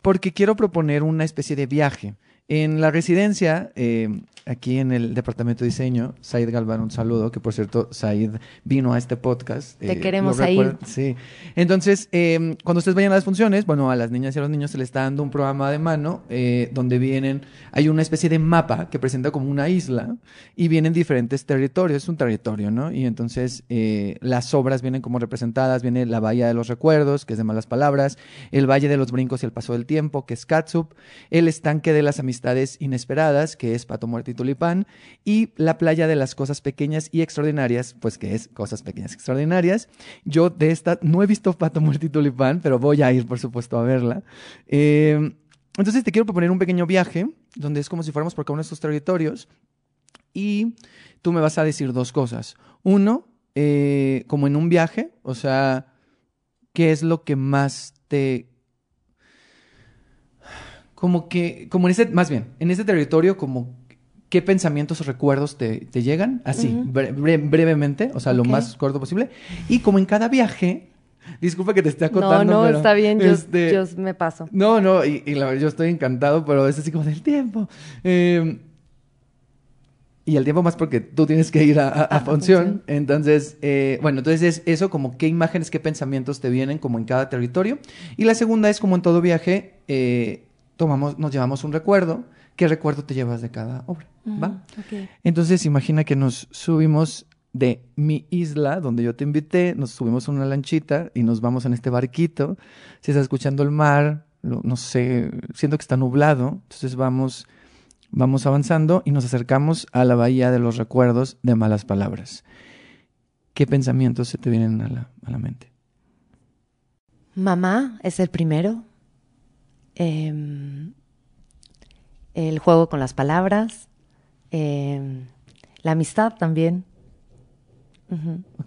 porque quiero proponer una especie de viaje En la residencia, eh, aquí en el departamento de diseño, Said Galván, un saludo, que por cierto, Said vino a este podcast.
Te
eh,
queremos,
recuerdo- Sí. Entonces, eh, cuando ustedes vayan a las funciones, bueno, a las niñas y a los niños se les está dando un programa de mano eh, donde vienen, hay una especie de mapa que presenta como una isla y vienen diferentes territorios, es un territorio, ¿no? Y entonces eh, las obras vienen como representadas, viene la Bahía de los Recuerdos, que es de malas palabras, el Valle de los Brincos y el Paso del Tiempo, que es Katsup, el Estanque de las Amistades Inesperadas, que es Pato Muerto y Tulipán, y la Playa de las Cosas Pequeñas y Extraordinarias, pues que es Cosas Pequeñas y Extraordinarias. Yo de esta no he visto Pato Muerto y Tulipán, pero voy a ir, por supuesto, a verla. Eh, entonces te quiero proponer un pequeño viaje, donde es como si fuéramos por cada uno de estos territorios, y tú me vas a decir dos cosas. Uno, eh, como en un viaje, o sea, ¿qué es lo que más te... Como que, como en ese, más bien, en ese territorio, como qué pensamientos o recuerdos te, te llegan, así, bre- bre- brevemente, o sea, lo más corto posible. Y como en cada viaje, disculpa que te esté
No,
acotando,
no,
pero,
está bien, yo,
este,
yo me paso.
no, no, y, y la verdad yo estoy encantado, pero es así como del tiempo. Eh, y el tiempo más porque tú tienes que ir a, a- a
A
función.
función.
Entonces, eh, bueno, entonces es eso, como qué imágenes, qué pensamientos te vienen como en cada territorio. Y la segunda es como en todo viaje, eh, tomamos, nos llevamos un recuerdo. ¿Qué recuerdo te llevas de cada obra? ¿Va?
Mm, ok.
Entonces, imagina que nos subimos de mi isla, donde yo te invité, nos subimos a una lanchita y nos vamos en este barquito. Se está escuchando el mar, lo- no sé, siento que está nublado. Entonces vamos, vamos avanzando y nos acercamos a la bahía de los recuerdos de malas palabras. ¿Qué pensamientos se te vienen a la, a la mente?
Mamá es el primero. Em, el juego con las palabras. em, la amistad también.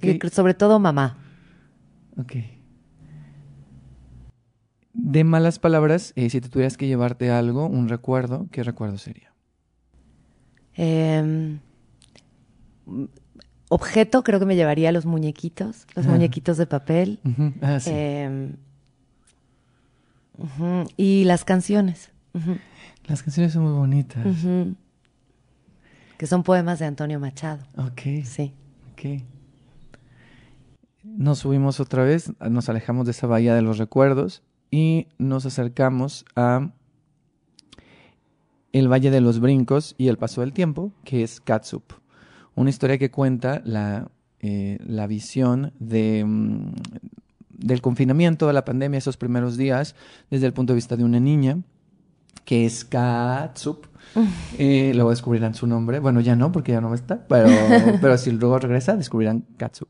Y sobre todo mamá.
Ok. De malas palabras, eh, si te tuvieras que llevarte algo, un recuerdo, ¿qué recuerdo sería?
Em, objeto, creo que me llevaría los muñequitos, los
Ah.
muñequitos de papel.
Ah, sí.
Y las canciones.
Las canciones son muy bonitas.
Que son poemas de Antonio Machado.
Ok,
Sí.
ok. Nos subimos otra vez, nos alejamos de esa bahía de los recuerdos y nos acercamos a el Valle de los Brincos y el Paso del Tiempo, que es Katsup. Una historia que cuenta la, eh, la visión de, mm, del confinamiento, de la pandemia, esos primeros días, desde el punto de vista de una niña, que es Katsup. Eh, luego descubrirán su nombre. Bueno, ya no, porque ya no está. Pero, pero si luego regresa, descubrirán Katsup.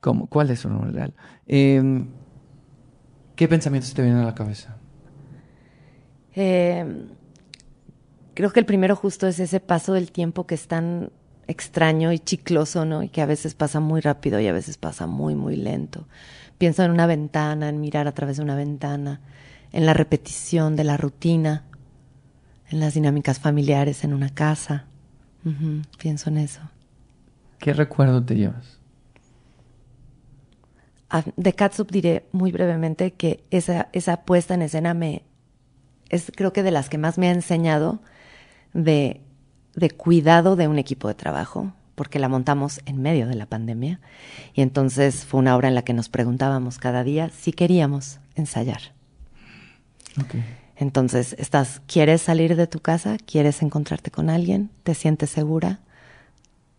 ¿Cómo? ¿Cuál es su nombre real? Eh, ¿Qué pensamientos te vienen a la cabeza?
Eh, creo que el primero justo es ese paso del tiempo que es tan extraño y chicloso, ¿no? Y que a veces pasa muy rápido y a veces pasa muy, muy lento. Pienso en una ventana, en mirar a través de una ventana, en la repetición de la rutina, en las dinámicas familiares en una casa. Pienso en eso.
¿Qué recuerdo te llevas?
Ah, De Catsup diré muy brevemente que esa, esa puesta en escena me es creo que de las que más me ha enseñado de, de cuidado de un equipo de trabajo, porque la montamos en medio de la pandemia. Y entonces fue una obra en la que nos preguntábamos cada día si queríamos ensayar. Entonces, estás, ¿quieres salir de tu casa? ¿Quieres encontrarte con alguien? ¿Te sientes segura?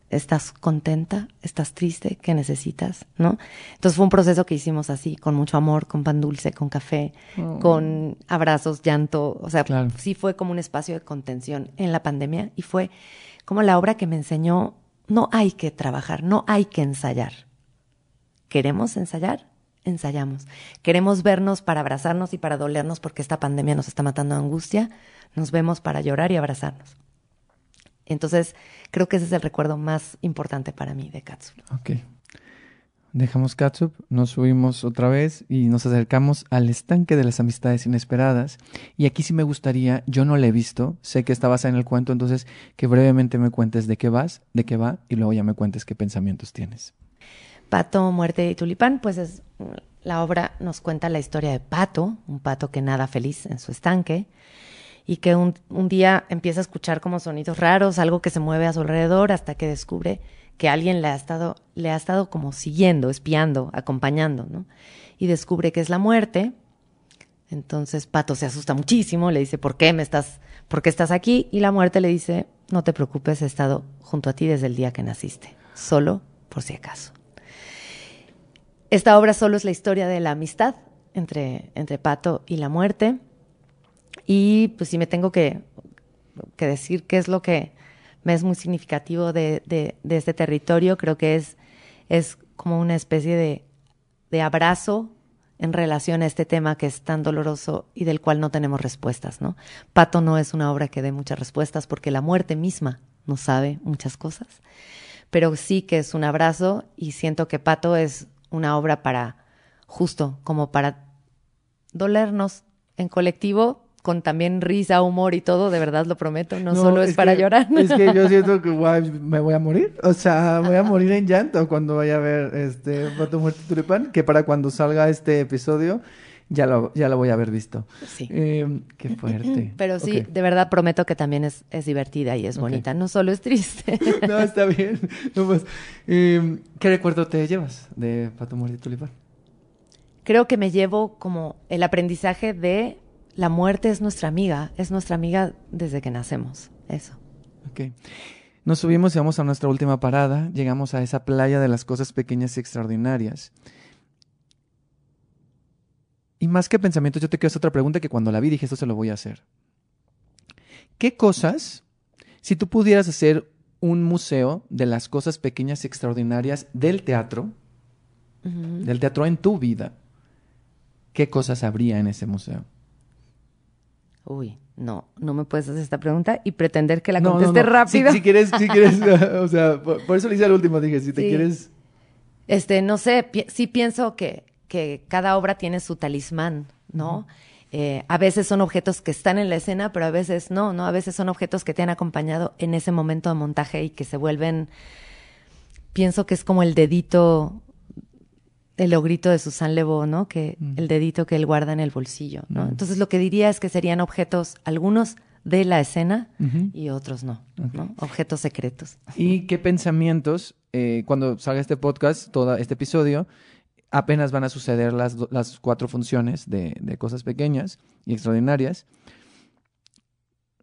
¿Estás contenta? ¿Estás triste? ¿Qué necesitas? ¿No? Entonces fue un proceso que hicimos así, con mucho amor, con pan dulce, con café, con abrazos, llanto. O sea,
Claro.
sí fue como un espacio de contención en la pandemia y fue como la obra que me enseñó, no hay que trabajar, no hay que ensayar. ¿Queremos ensayar? Ensayamos. ¿Queremos vernos para abrazarnos y para dolernos porque esta pandemia nos está matando de angustia? Nos vemos para llorar y abrazarnos. Entonces, creo que ese es el recuerdo más importante para mí de Katsu.
Ok. Dejamos Katsup, nos subimos otra vez y nos acercamos al estanque de las amistades inesperadas. Y aquí sí me gustaría, yo no la he visto, sé que está basada en el cuento, entonces que brevemente me cuentes de qué vas, de qué va, y luego ya me cuentes qué pensamientos tienes.
Pato, Muerte y Tulipán, pues es la obra nos cuenta la historia de Pato, un pato que nada feliz en su estanque y que un, un día empieza a escuchar como sonidos raros, algo que se mueve a su alrededor hasta que descubre que alguien le ha estado, le ha estado como siguiendo, espiando, acompañando, ¿no? Y descubre que es la muerte. Entonces Pato se asusta muchísimo, le dice, ¿por qué me estás, por qué estás aquí? Y la muerte le dice, no te preocupes, he estado junto a ti desde el día que naciste, solo por si acaso. Esta obra solo es la historia de la amistad entre, entre Pato y la muerte. Y pues si me tengo que, que decir qué es lo que es muy significativo de, de, este territorio, creo que es, es como una especie de, de abrazo en relación a este tema que es tan doloroso y del cual no tenemos respuestas, ¿no? Pato no es una obra que dé muchas respuestas porque la muerte misma no sabe muchas cosas, pero sí que es un abrazo y siento que Pato es una obra para justo como para dolernos en colectivo con también risa, humor y todo, de verdad lo prometo, no, solo es, para
que-
llorar.
Es que yo siento que guay, me voy a morir. O sea, voy a morir en llanto cuando vaya a ver este Pato Muerte y Tulipán, que para cuando salga este episodio ya lo, ya lo voy a haber visto.
Sí.
Eh, qué fuerte.
Pero sí, de verdad prometo que también es, es divertida y es bonita, no solo es triste.
No, está bien. No, pues, eh, ¿Qué recuerdo te llevas de Pato Muerte y Tulipán?
Creo que me llevo como el aprendizaje de la muerte es nuestra amiga, es nuestra amiga desde que nacemos, eso.
Ok. Nos subimos y vamos a nuestra última parada. Llegamos a esa playa de las cosas pequeñas y extraordinarias. Y más que pensamientos, yo te quiero hacer otra pregunta que cuando la vi dije, esto se lo voy a hacer. ¿Qué cosas, si tú pudieras hacer un museo de las cosas pequeñas y extraordinarias del teatro, del teatro en tu vida, qué cosas habría en ese museo?
Uy, no, no me puedes hacer esta pregunta y pretender que la
No,
conteste
no.
rápido.
Si, si quieres, si quieres, o sea, por, por eso le hice al último, dije, si te
Sí.
quieres...
Este, no sé, pi- sí pienso que, que cada obra tiene su talismán, ¿no? Eh, a veces son objetos que están en la escena, pero a veces no, ¿no? A veces son objetos que te han acompañado en ese momento de montaje y que se vuelven, pienso que es como el dedito, el ogrito de Susan Lebeau, ¿no? Que
Mm.
el dedito que él guarda en el bolsillo, ¿no?
Mm.
Entonces lo que diría es que serían objetos, algunos de la escena y otros no. ¿no? Objetos secretos.
¿Y qué pensamientos, eh, cuando salga este podcast, todo este episodio, apenas van a suceder las, las cuatro funciones de, de cosas pequeñas y extraordinarias?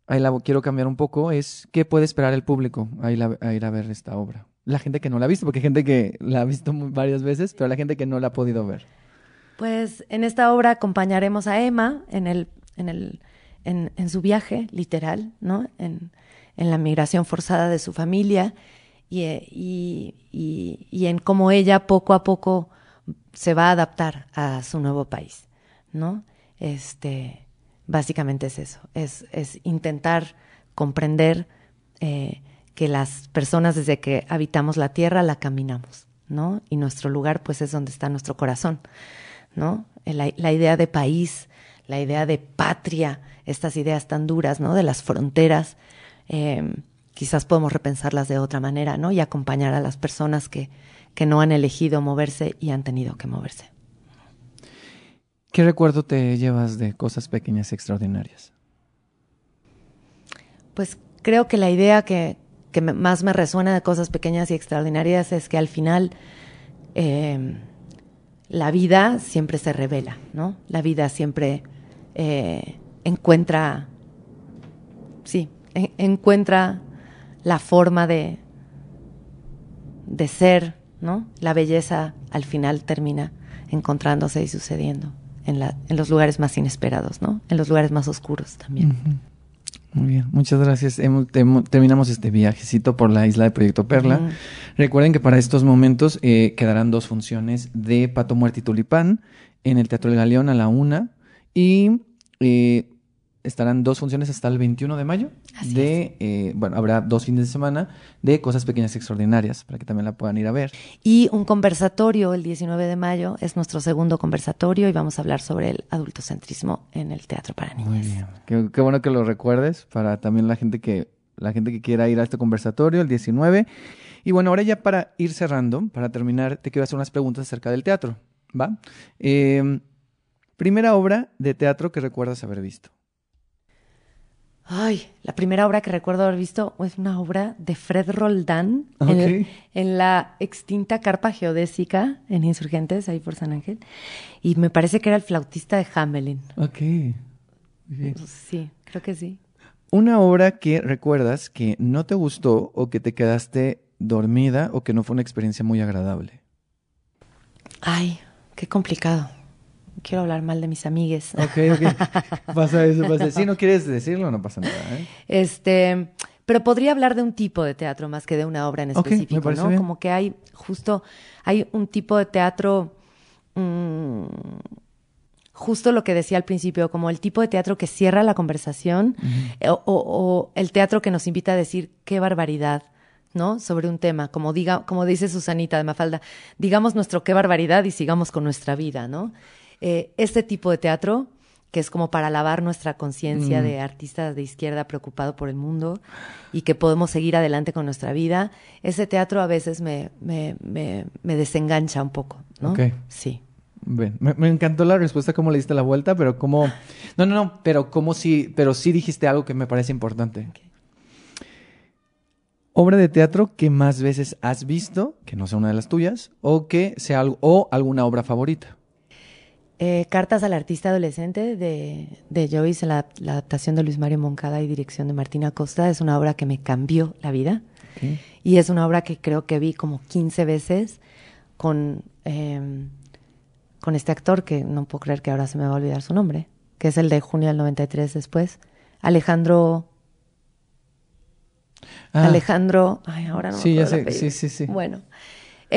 Ahí la quiero cambiar un poco, es ¿qué puede esperar el público a ir a, a ir a ver esta obra? La gente que no la ha visto, porque hay gente que la ha visto varias veces, pero la gente que no la ha podido ver.
Pues en esta obra acompañaremos a Emma en el, en el, en, en su viaje literal, ¿no? En, la migración forzada de su familia y, eh, y, y- y en cómo ella poco a poco se va a adaptar a su nuevo país, ¿no? Este, básicamente es eso, es, es intentar comprender eh, que las personas desde que habitamos la tierra la caminamos, ¿no? Y nuestro lugar pues es donde está nuestro corazón, ¿no? La, la idea de país, la idea de patria, estas ideas tan duras, ¿no? De las fronteras, eh, quizás podemos repensarlas de otra manera, ¿no? Y acompañar a las personas que, que no han elegido moverse y han tenido que moverse.
¿Qué recuerdo te llevas de cosas pequeñas y extraordinarias?
Pues creo que la idea que, que más me resuena de cosas pequeñas y extraordinarias es que al final eh, la vida siempre se revela, ¿no? La vida siempre eh, encuentra, sí, en- encuentra la forma de, de ser, ¿no? La belleza al final termina encontrándose y sucediendo en, la, en los lugares más inesperados, ¿no? En los lugares más oscuros también.
Ujú. Muy bien, muchas gracias. Hemos- terminamos este viajecito por la isla de Proyecto Perla. Recuerden que para estos momentos eh, quedarán dos funciones de Pato Muerte y Tulipán en el Teatro del Galeón a la una y eh, estarán dos funciones hasta el 21 de mayo.
Así
de, eh, bueno, habrá dos fines de semana de Cosas Pequeñas y Extraordinarias para que también la puedan ir a ver.
Y un conversatorio el 19 de mayo, es nuestro segundo conversatorio y vamos a hablar sobre el adultocentrismo en el teatro para niñas.
Muy bien. Qué, qué bueno que lo recuerdes para también la gente que la gente que quiera ir a este conversatorio el 19. Y bueno, ahora ya para ir cerrando, para terminar, te quiero hacer unas preguntas acerca del teatro, ¿va? Eh, primera obra de teatro que recuerdas haber visto.
Ay, la primera obra que recuerdo haber visto es una obra de Fred Roldán en,
Ok.
el- en la extinta carpa geodésica en Insurgentes, ahí por San Ángel. Y me parece que era el flautista de Hamelin.
Ok. Bien.
Sí, creo que sí.
Una obra que recuerdas que no te gustó o que te quedaste dormida o que no fue una experiencia muy agradable.
Ay, qué complicado. Quiero hablar mal de mis amigues.
Ok, ok. Pasa eso, pasa. Si no quieres decirlo, no pasa nada. ¿eh?
Este, pero podría hablar de un tipo de teatro más que de una obra en específico, ¿no?
bien.
Como que hay justo, hay un tipo de teatro, mm, justo lo que decía al principio, como el tipo de teatro que cierra la conversación eh, o, o el teatro que nos invita a decir qué barbaridad. ¿No? Sobre un tema, como diga, como dice Susanita de Mafalda, digamos nuestro qué barbaridad y sigamos con nuestra vida, ¿no? Eh, este tipo de teatro, que es como para lavar nuestra conciencia
Mm.
de artistas de izquierda preocupado por el mundo y que podemos seguir adelante con nuestra vida, ese teatro a veces me, me, me, me desengancha un poco, ¿no?
Ok.
Sí.
Ven, me, me encantó la respuesta, cómo le diste la vuelta, pero como... No, no, no, pero como si... Pero sí dijiste algo que me parece importante. Obra de teatro que más veces has visto, que no sea una de las tuyas, o que sea algo, o alguna obra favorita.
Eh, Cartas al artista adolescente de, de Joyce, la, la adaptación de Luis Mario Moncada y dirección de Martina Costa, es una obra que me cambió la vida. Y es una obra que creo que vi como 15 veces con, eh, con este actor, que no puedo creer que ahora se me va a olvidar su nombre, que es el de junio del 93 después. Alejandro.
Ah,
Alejandro. Ay, ahora no me
Sí, ya sé, sí, sí, sí.
Bueno,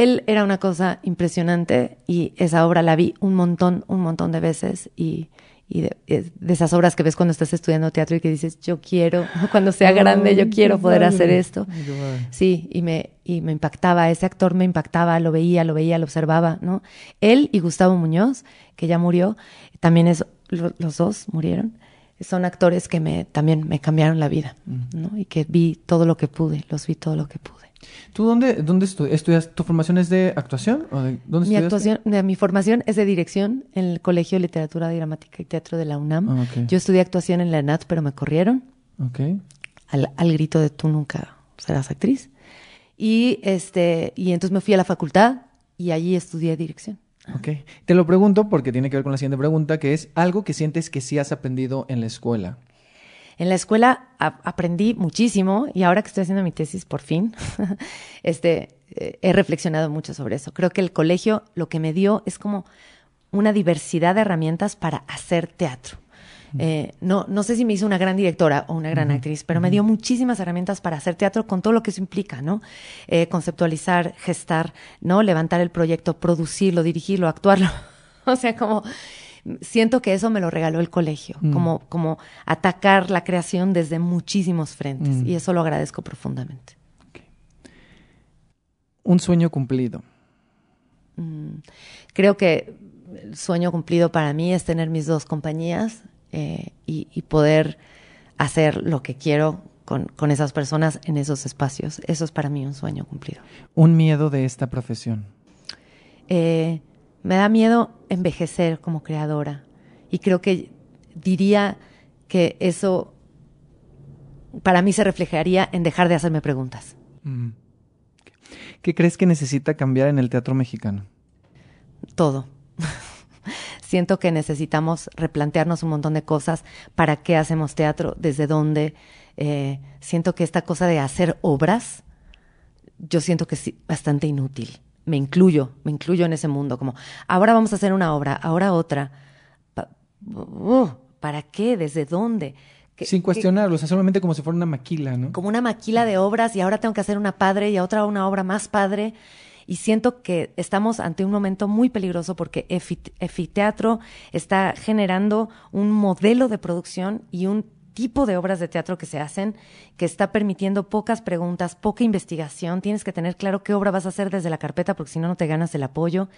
él era una cosa impresionante y esa obra la vi un montón, un montón de veces y, y de, es de esas obras que ves cuando estás estudiando teatro y que dices, yo quiero, cuando sea grande, yo quiero poder hacer esto. Sí, y me, y me impactaba, ese actor me impactaba, lo veía, lo veía, lo observaba, ¿no? Él y Gustavo Muñoz, que ya murió, también es, lo- los dos murieron, son actores que me, también me cambiaron la vida, ¿no? Y que vi todo lo que pude, los vi todo lo que pude.
¿Tú dónde, dónde estu- estudias? ¿Tu formación es de actuación? ¿O de, ¿Dónde
Mi actuación, mi formación es de dirección en el Colegio de Literatura, Dramática y Teatro de la UNAM.
Ah.
Yo estudié actuación en la ENAT, pero me corrieron al, al grito de tú nunca serás actriz. Y este, y entonces me fui a la facultad y allí estudié dirección.
Ok. Te lo pregunto porque tiene que ver con la siguiente pregunta, que es algo que sientes que sí has aprendido en la escuela.
En la escuela aprendí muchísimo y ahora que estoy haciendo mi tesis por fin, este, eh, he reflexionado mucho sobre eso. Creo que el colegio lo que me dio es como una diversidad de herramientas para hacer teatro. Eh, no, no sé si me hizo una gran directora o una gran actriz, pero me dio muchísimas herramientas para hacer teatro con todo lo que eso implica, ¿no? Eh, conceptualizar, gestar, ¿no? Levantar el proyecto, producirlo, dirigirlo, actuarlo. o sea, como siento que eso me lo regaló el colegio, como, como atacar la creación desde muchísimos frentes.
Mm.
Y eso lo agradezco profundamente.
Un sueño cumplido.
Mm, Creo que el sueño cumplido para mí es tener mis dos compañías eh, y, y poder hacer lo que quiero con, con esas personas en esos espacios. Eso es para mí un sueño cumplido.
Un miedo de esta profesión.
Eh, me da miedo envejecer como creadora y creo que diría que eso para mí se reflejaría en dejar de hacerme preguntas.
Mm. ¿Qué crees que necesita cambiar en el teatro mexicano?
todo. Siento que necesitamos replantearnos un montón de cosas. ¿Para qué hacemos teatro? ¿Desde dónde? Eh, siento que esta cosa de hacer obras, yo siento que es bastante inútil. Me incluyo, me incluyo en ese mundo. Como, ahora vamos a hacer una obra, ahora otra. Pa- uh, ¿Para qué? ¿Desde dónde? ¿Qué-
Sin cuestionarlo, o sea, solamente como si fuera una maquila, ¿no?
como una maquila de obras y ahora tengo que hacer una padre y otra una obra más padre. Y siento que estamos ante un momento muy peligroso porque Efi- Efiteatro está generando un modelo de producción y un tipo de obras de teatro que se hacen que está permitiendo pocas preguntas, poca investigación. Tienes que tener claro qué obra vas a hacer desde la carpeta porque si no, no te ganas el apoyo.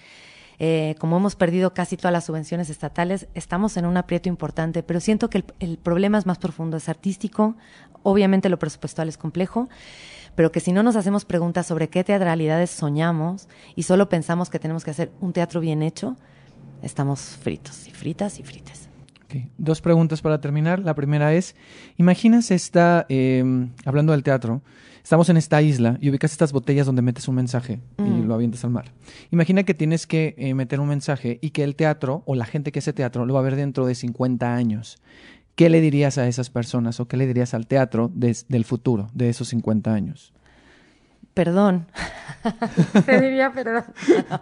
Eh, como hemos perdido casi todas las subvenciones estatales, estamos en un aprieto importante, pero siento que el, el problema es más profundo, es artístico, obviamente lo presupuestal es complejo, pero que si no nos hacemos preguntas sobre qué teatralidades soñamos y solo pensamos que tenemos que hacer un teatro bien hecho, estamos fritos y fritas y frites.
Dos preguntas para terminar. La primera es, imaginas esta, eh, hablando del teatro, estamos en esta isla y ubicas estas botellas donde metes un mensaje y
Mm.
lo avientas al mar. Imagina que tienes que eh, meter un mensaje y que el teatro o la gente que hace teatro lo va a ver dentro de 50 años. ¿Qué le dirías a esas personas o qué le dirías al teatro des- del futuro, de esos 50 años?
Perdón. Te diría perdón.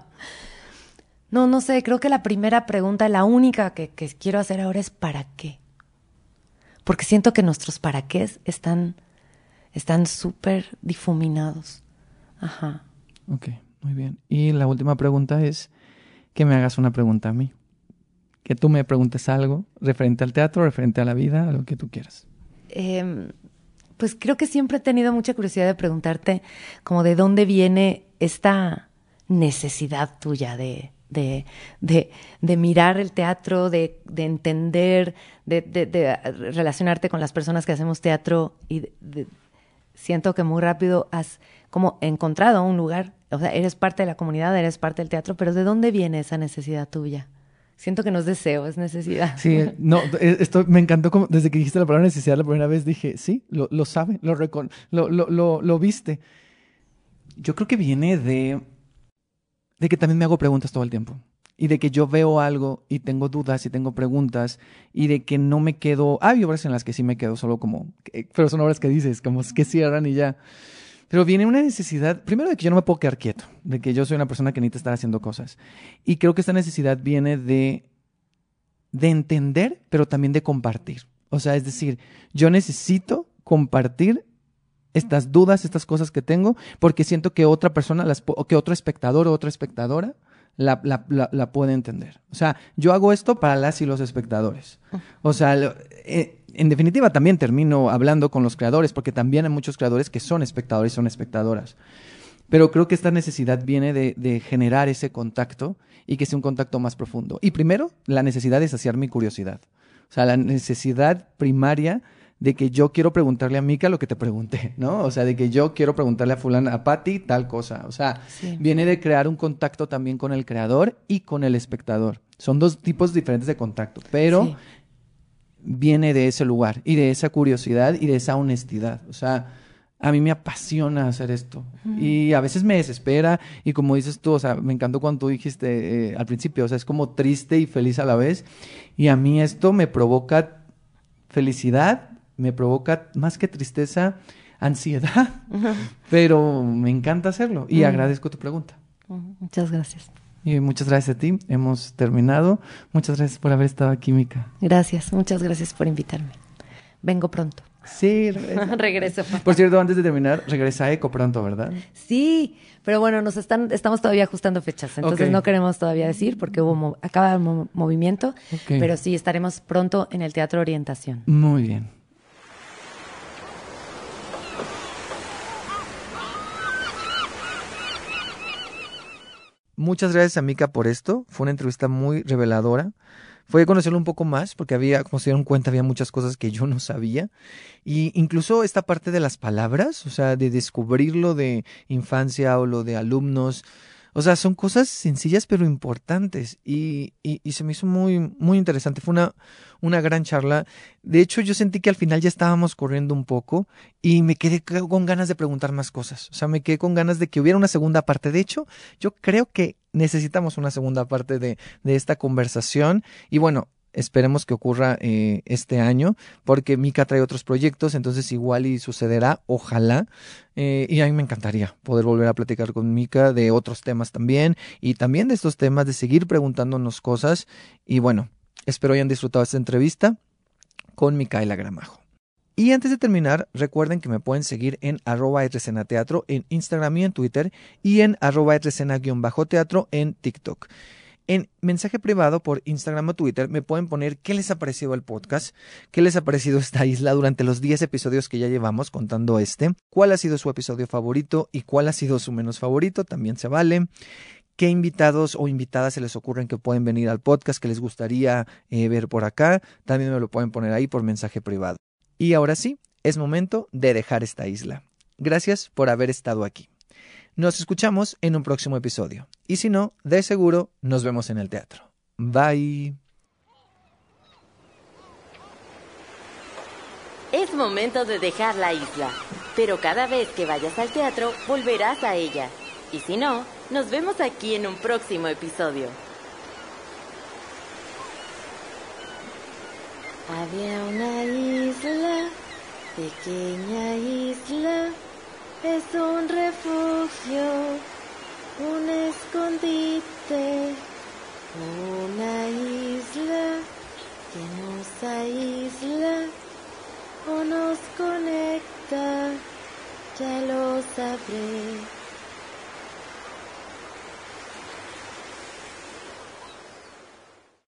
No, no sé, creo que la primera pregunta, la única que, que quiero hacer ahora es ¿para qué? Porque siento que nuestros para qué están están súper difuminados. Ajá.
Ok, muy bien. Y la última pregunta es que me hagas una pregunta a mí. Que tú me preguntes algo referente al teatro, referente a la vida, a lo que tú quieras.
Eh, pues creo que siempre he tenido mucha curiosidad de preguntarte como de dónde viene esta necesidad tuya de, de, de, de mirar el teatro, de, de entender, de, de- relacionarte con las personas que hacemos teatro y siento que muy rápido has como encontrado un lugar, o sea, eres parte de la comunidad, eres parte del teatro, pero ¿de dónde viene esa necesidad tuya? Siento que no es deseo, es necesidad.
Sí, eh, no, eh, esto me encantó como desde que dijiste la palabra necesidad la primera vez dije, sí, lo, lo sabe, lo, recon- lo, lo, lo, lo viste. Yo creo que viene de, de que también me hago preguntas todo el tiempo. Y de que yo veo algo y tengo dudas y tengo preguntas y de que no me quedo... Hay obras en las que sí me quedo solo como... eh, Pero son obras que dices, como que cierran y ya. Pero viene una necesidad, primero de que yo no me puedo quedar quieto, de que yo soy una persona que necesita estar haciendo cosas. Y creo que esta necesidad viene de de entender, pero también de compartir. O sea, es decir, yo necesito compartir estas dudas, estas cosas que tengo, porque siento que otra persona, que otro espectador o otra espectadora la, puede entender. O sea, yo hago esto para las y los espectadores. O sea, lo- eh, en definitiva también termino hablando con los creadores, porque también hay muchos creadores que son espectadores son espectadoras. Pero creo que esta necesidad viene de, de generar ese contacto y que sea un contacto más profundo. Y primero, la necesidad de saciar mi curiosidad. O sea, la necesidad primaria de que yo quiero preguntarle a Mika lo que te pregunté, ¿no? O sea, de que yo quiero preguntarle a fulana, a Patty, tal cosa. O sea,
Sí.
viene de crear un contacto también con el creador y con el espectador. Son dos tipos diferentes de contacto, pero
Sí.
viene de ese lugar y de esa curiosidad y de esa honestidad. O sea, a mí me apasiona hacer esto y a veces me desespera y como dices tú, o sea, me encantó cuando tú dijiste eh, al principio, o sea, es como triste y feliz a la vez y a mí esto me provoca felicidad, me provoca más que tristeza, ansiedad, pero me encanta hacerlo y agradezco tu pregunta.
Muchas gracias.
Y muchas gracias a ti, hemos terminado. Muchas gracias por haber estado aquí, Mica.
Gracias, muchas gracias por invitarme. Vengo pronto.
Sí.
Regreso.
Por cierto, antes de terminar, regresa a Eco pronto, ¿verdad?
Sí, pero bueno, nos están, estamos todavía ajustando fechas, entonces no queremos todavía decir porque hubo acaba el mo- movimiento, pero sí estaremos pronto en el Teatro Orientación.
Muy bien. Muchas gracias a Mika por esto. Fue una entrevista muy reveladora. Fue conocerlo un poco más porque había, como se dieron cuenta, había muchas cosas que yo no sabía. Y incluso esta parte de las palabras, o sea, de descubrir lo de infancia o lo de alumnos. O sea, son cosas sencillas pero importantes. Y, y, y se me hizo muy, muy interesante. Fue una, una gran charla. De hecho, yo sentí que al final ya estábamos corriendo un poco y me quedé con ganas de preguntar más cosas. O sea, me quedé con ganas de que hubiera una segunda parte. De hecho, yo creo que necesitamos una segunda parte de, de esta conversación. Y bueno, esperemos que ocurra eh, este año, porque Mika trae otros proyectos, entonces igual y sucederá, ojalá. Eh, y a mí me encantaría poder volver a platicar con Mika de otros temas también, y también de estos temas, de seguir preguntándonos cosas. Y bueno, espero hayan disfrutado esta entrevista con Micaela Gramajo. Y antes de terminar, recuerden que me pueden seguir en arroba teatro en Instagram y en Twitter y en arroba teatro en TikTok. En mensaje privado por Instagram o Twitter me pueden poner qué les ha parecido el podcast, qué les ha parecido esta isla durante los 10 episodios que ya llevamos contando este, cuál ha sido su episodio favorito y cuál ha sido su menos favorito, también se vale qué invitados o invitadas se les ocurren que pueden venir al podcast que les gustaría eh, ver por acá, también me lo pueden poner ahí por mensaje privado. Y ahora sí, es momento de dejar esta isla. Gracias por haber estado aquí. Nos escuchamos en un próximo episodio. Y si no, de seguro nos vemos en el teatro. Bye.
Es momento de dejar la isla, pero cada vez que vayas al teatro volverás a ella. Y si no, nos vemos aquí en un próximo episodio. Había una isla, pequeña isla, es un refugio, un escondite, una isla que nos aísla o nos conecta, ya lo sabré.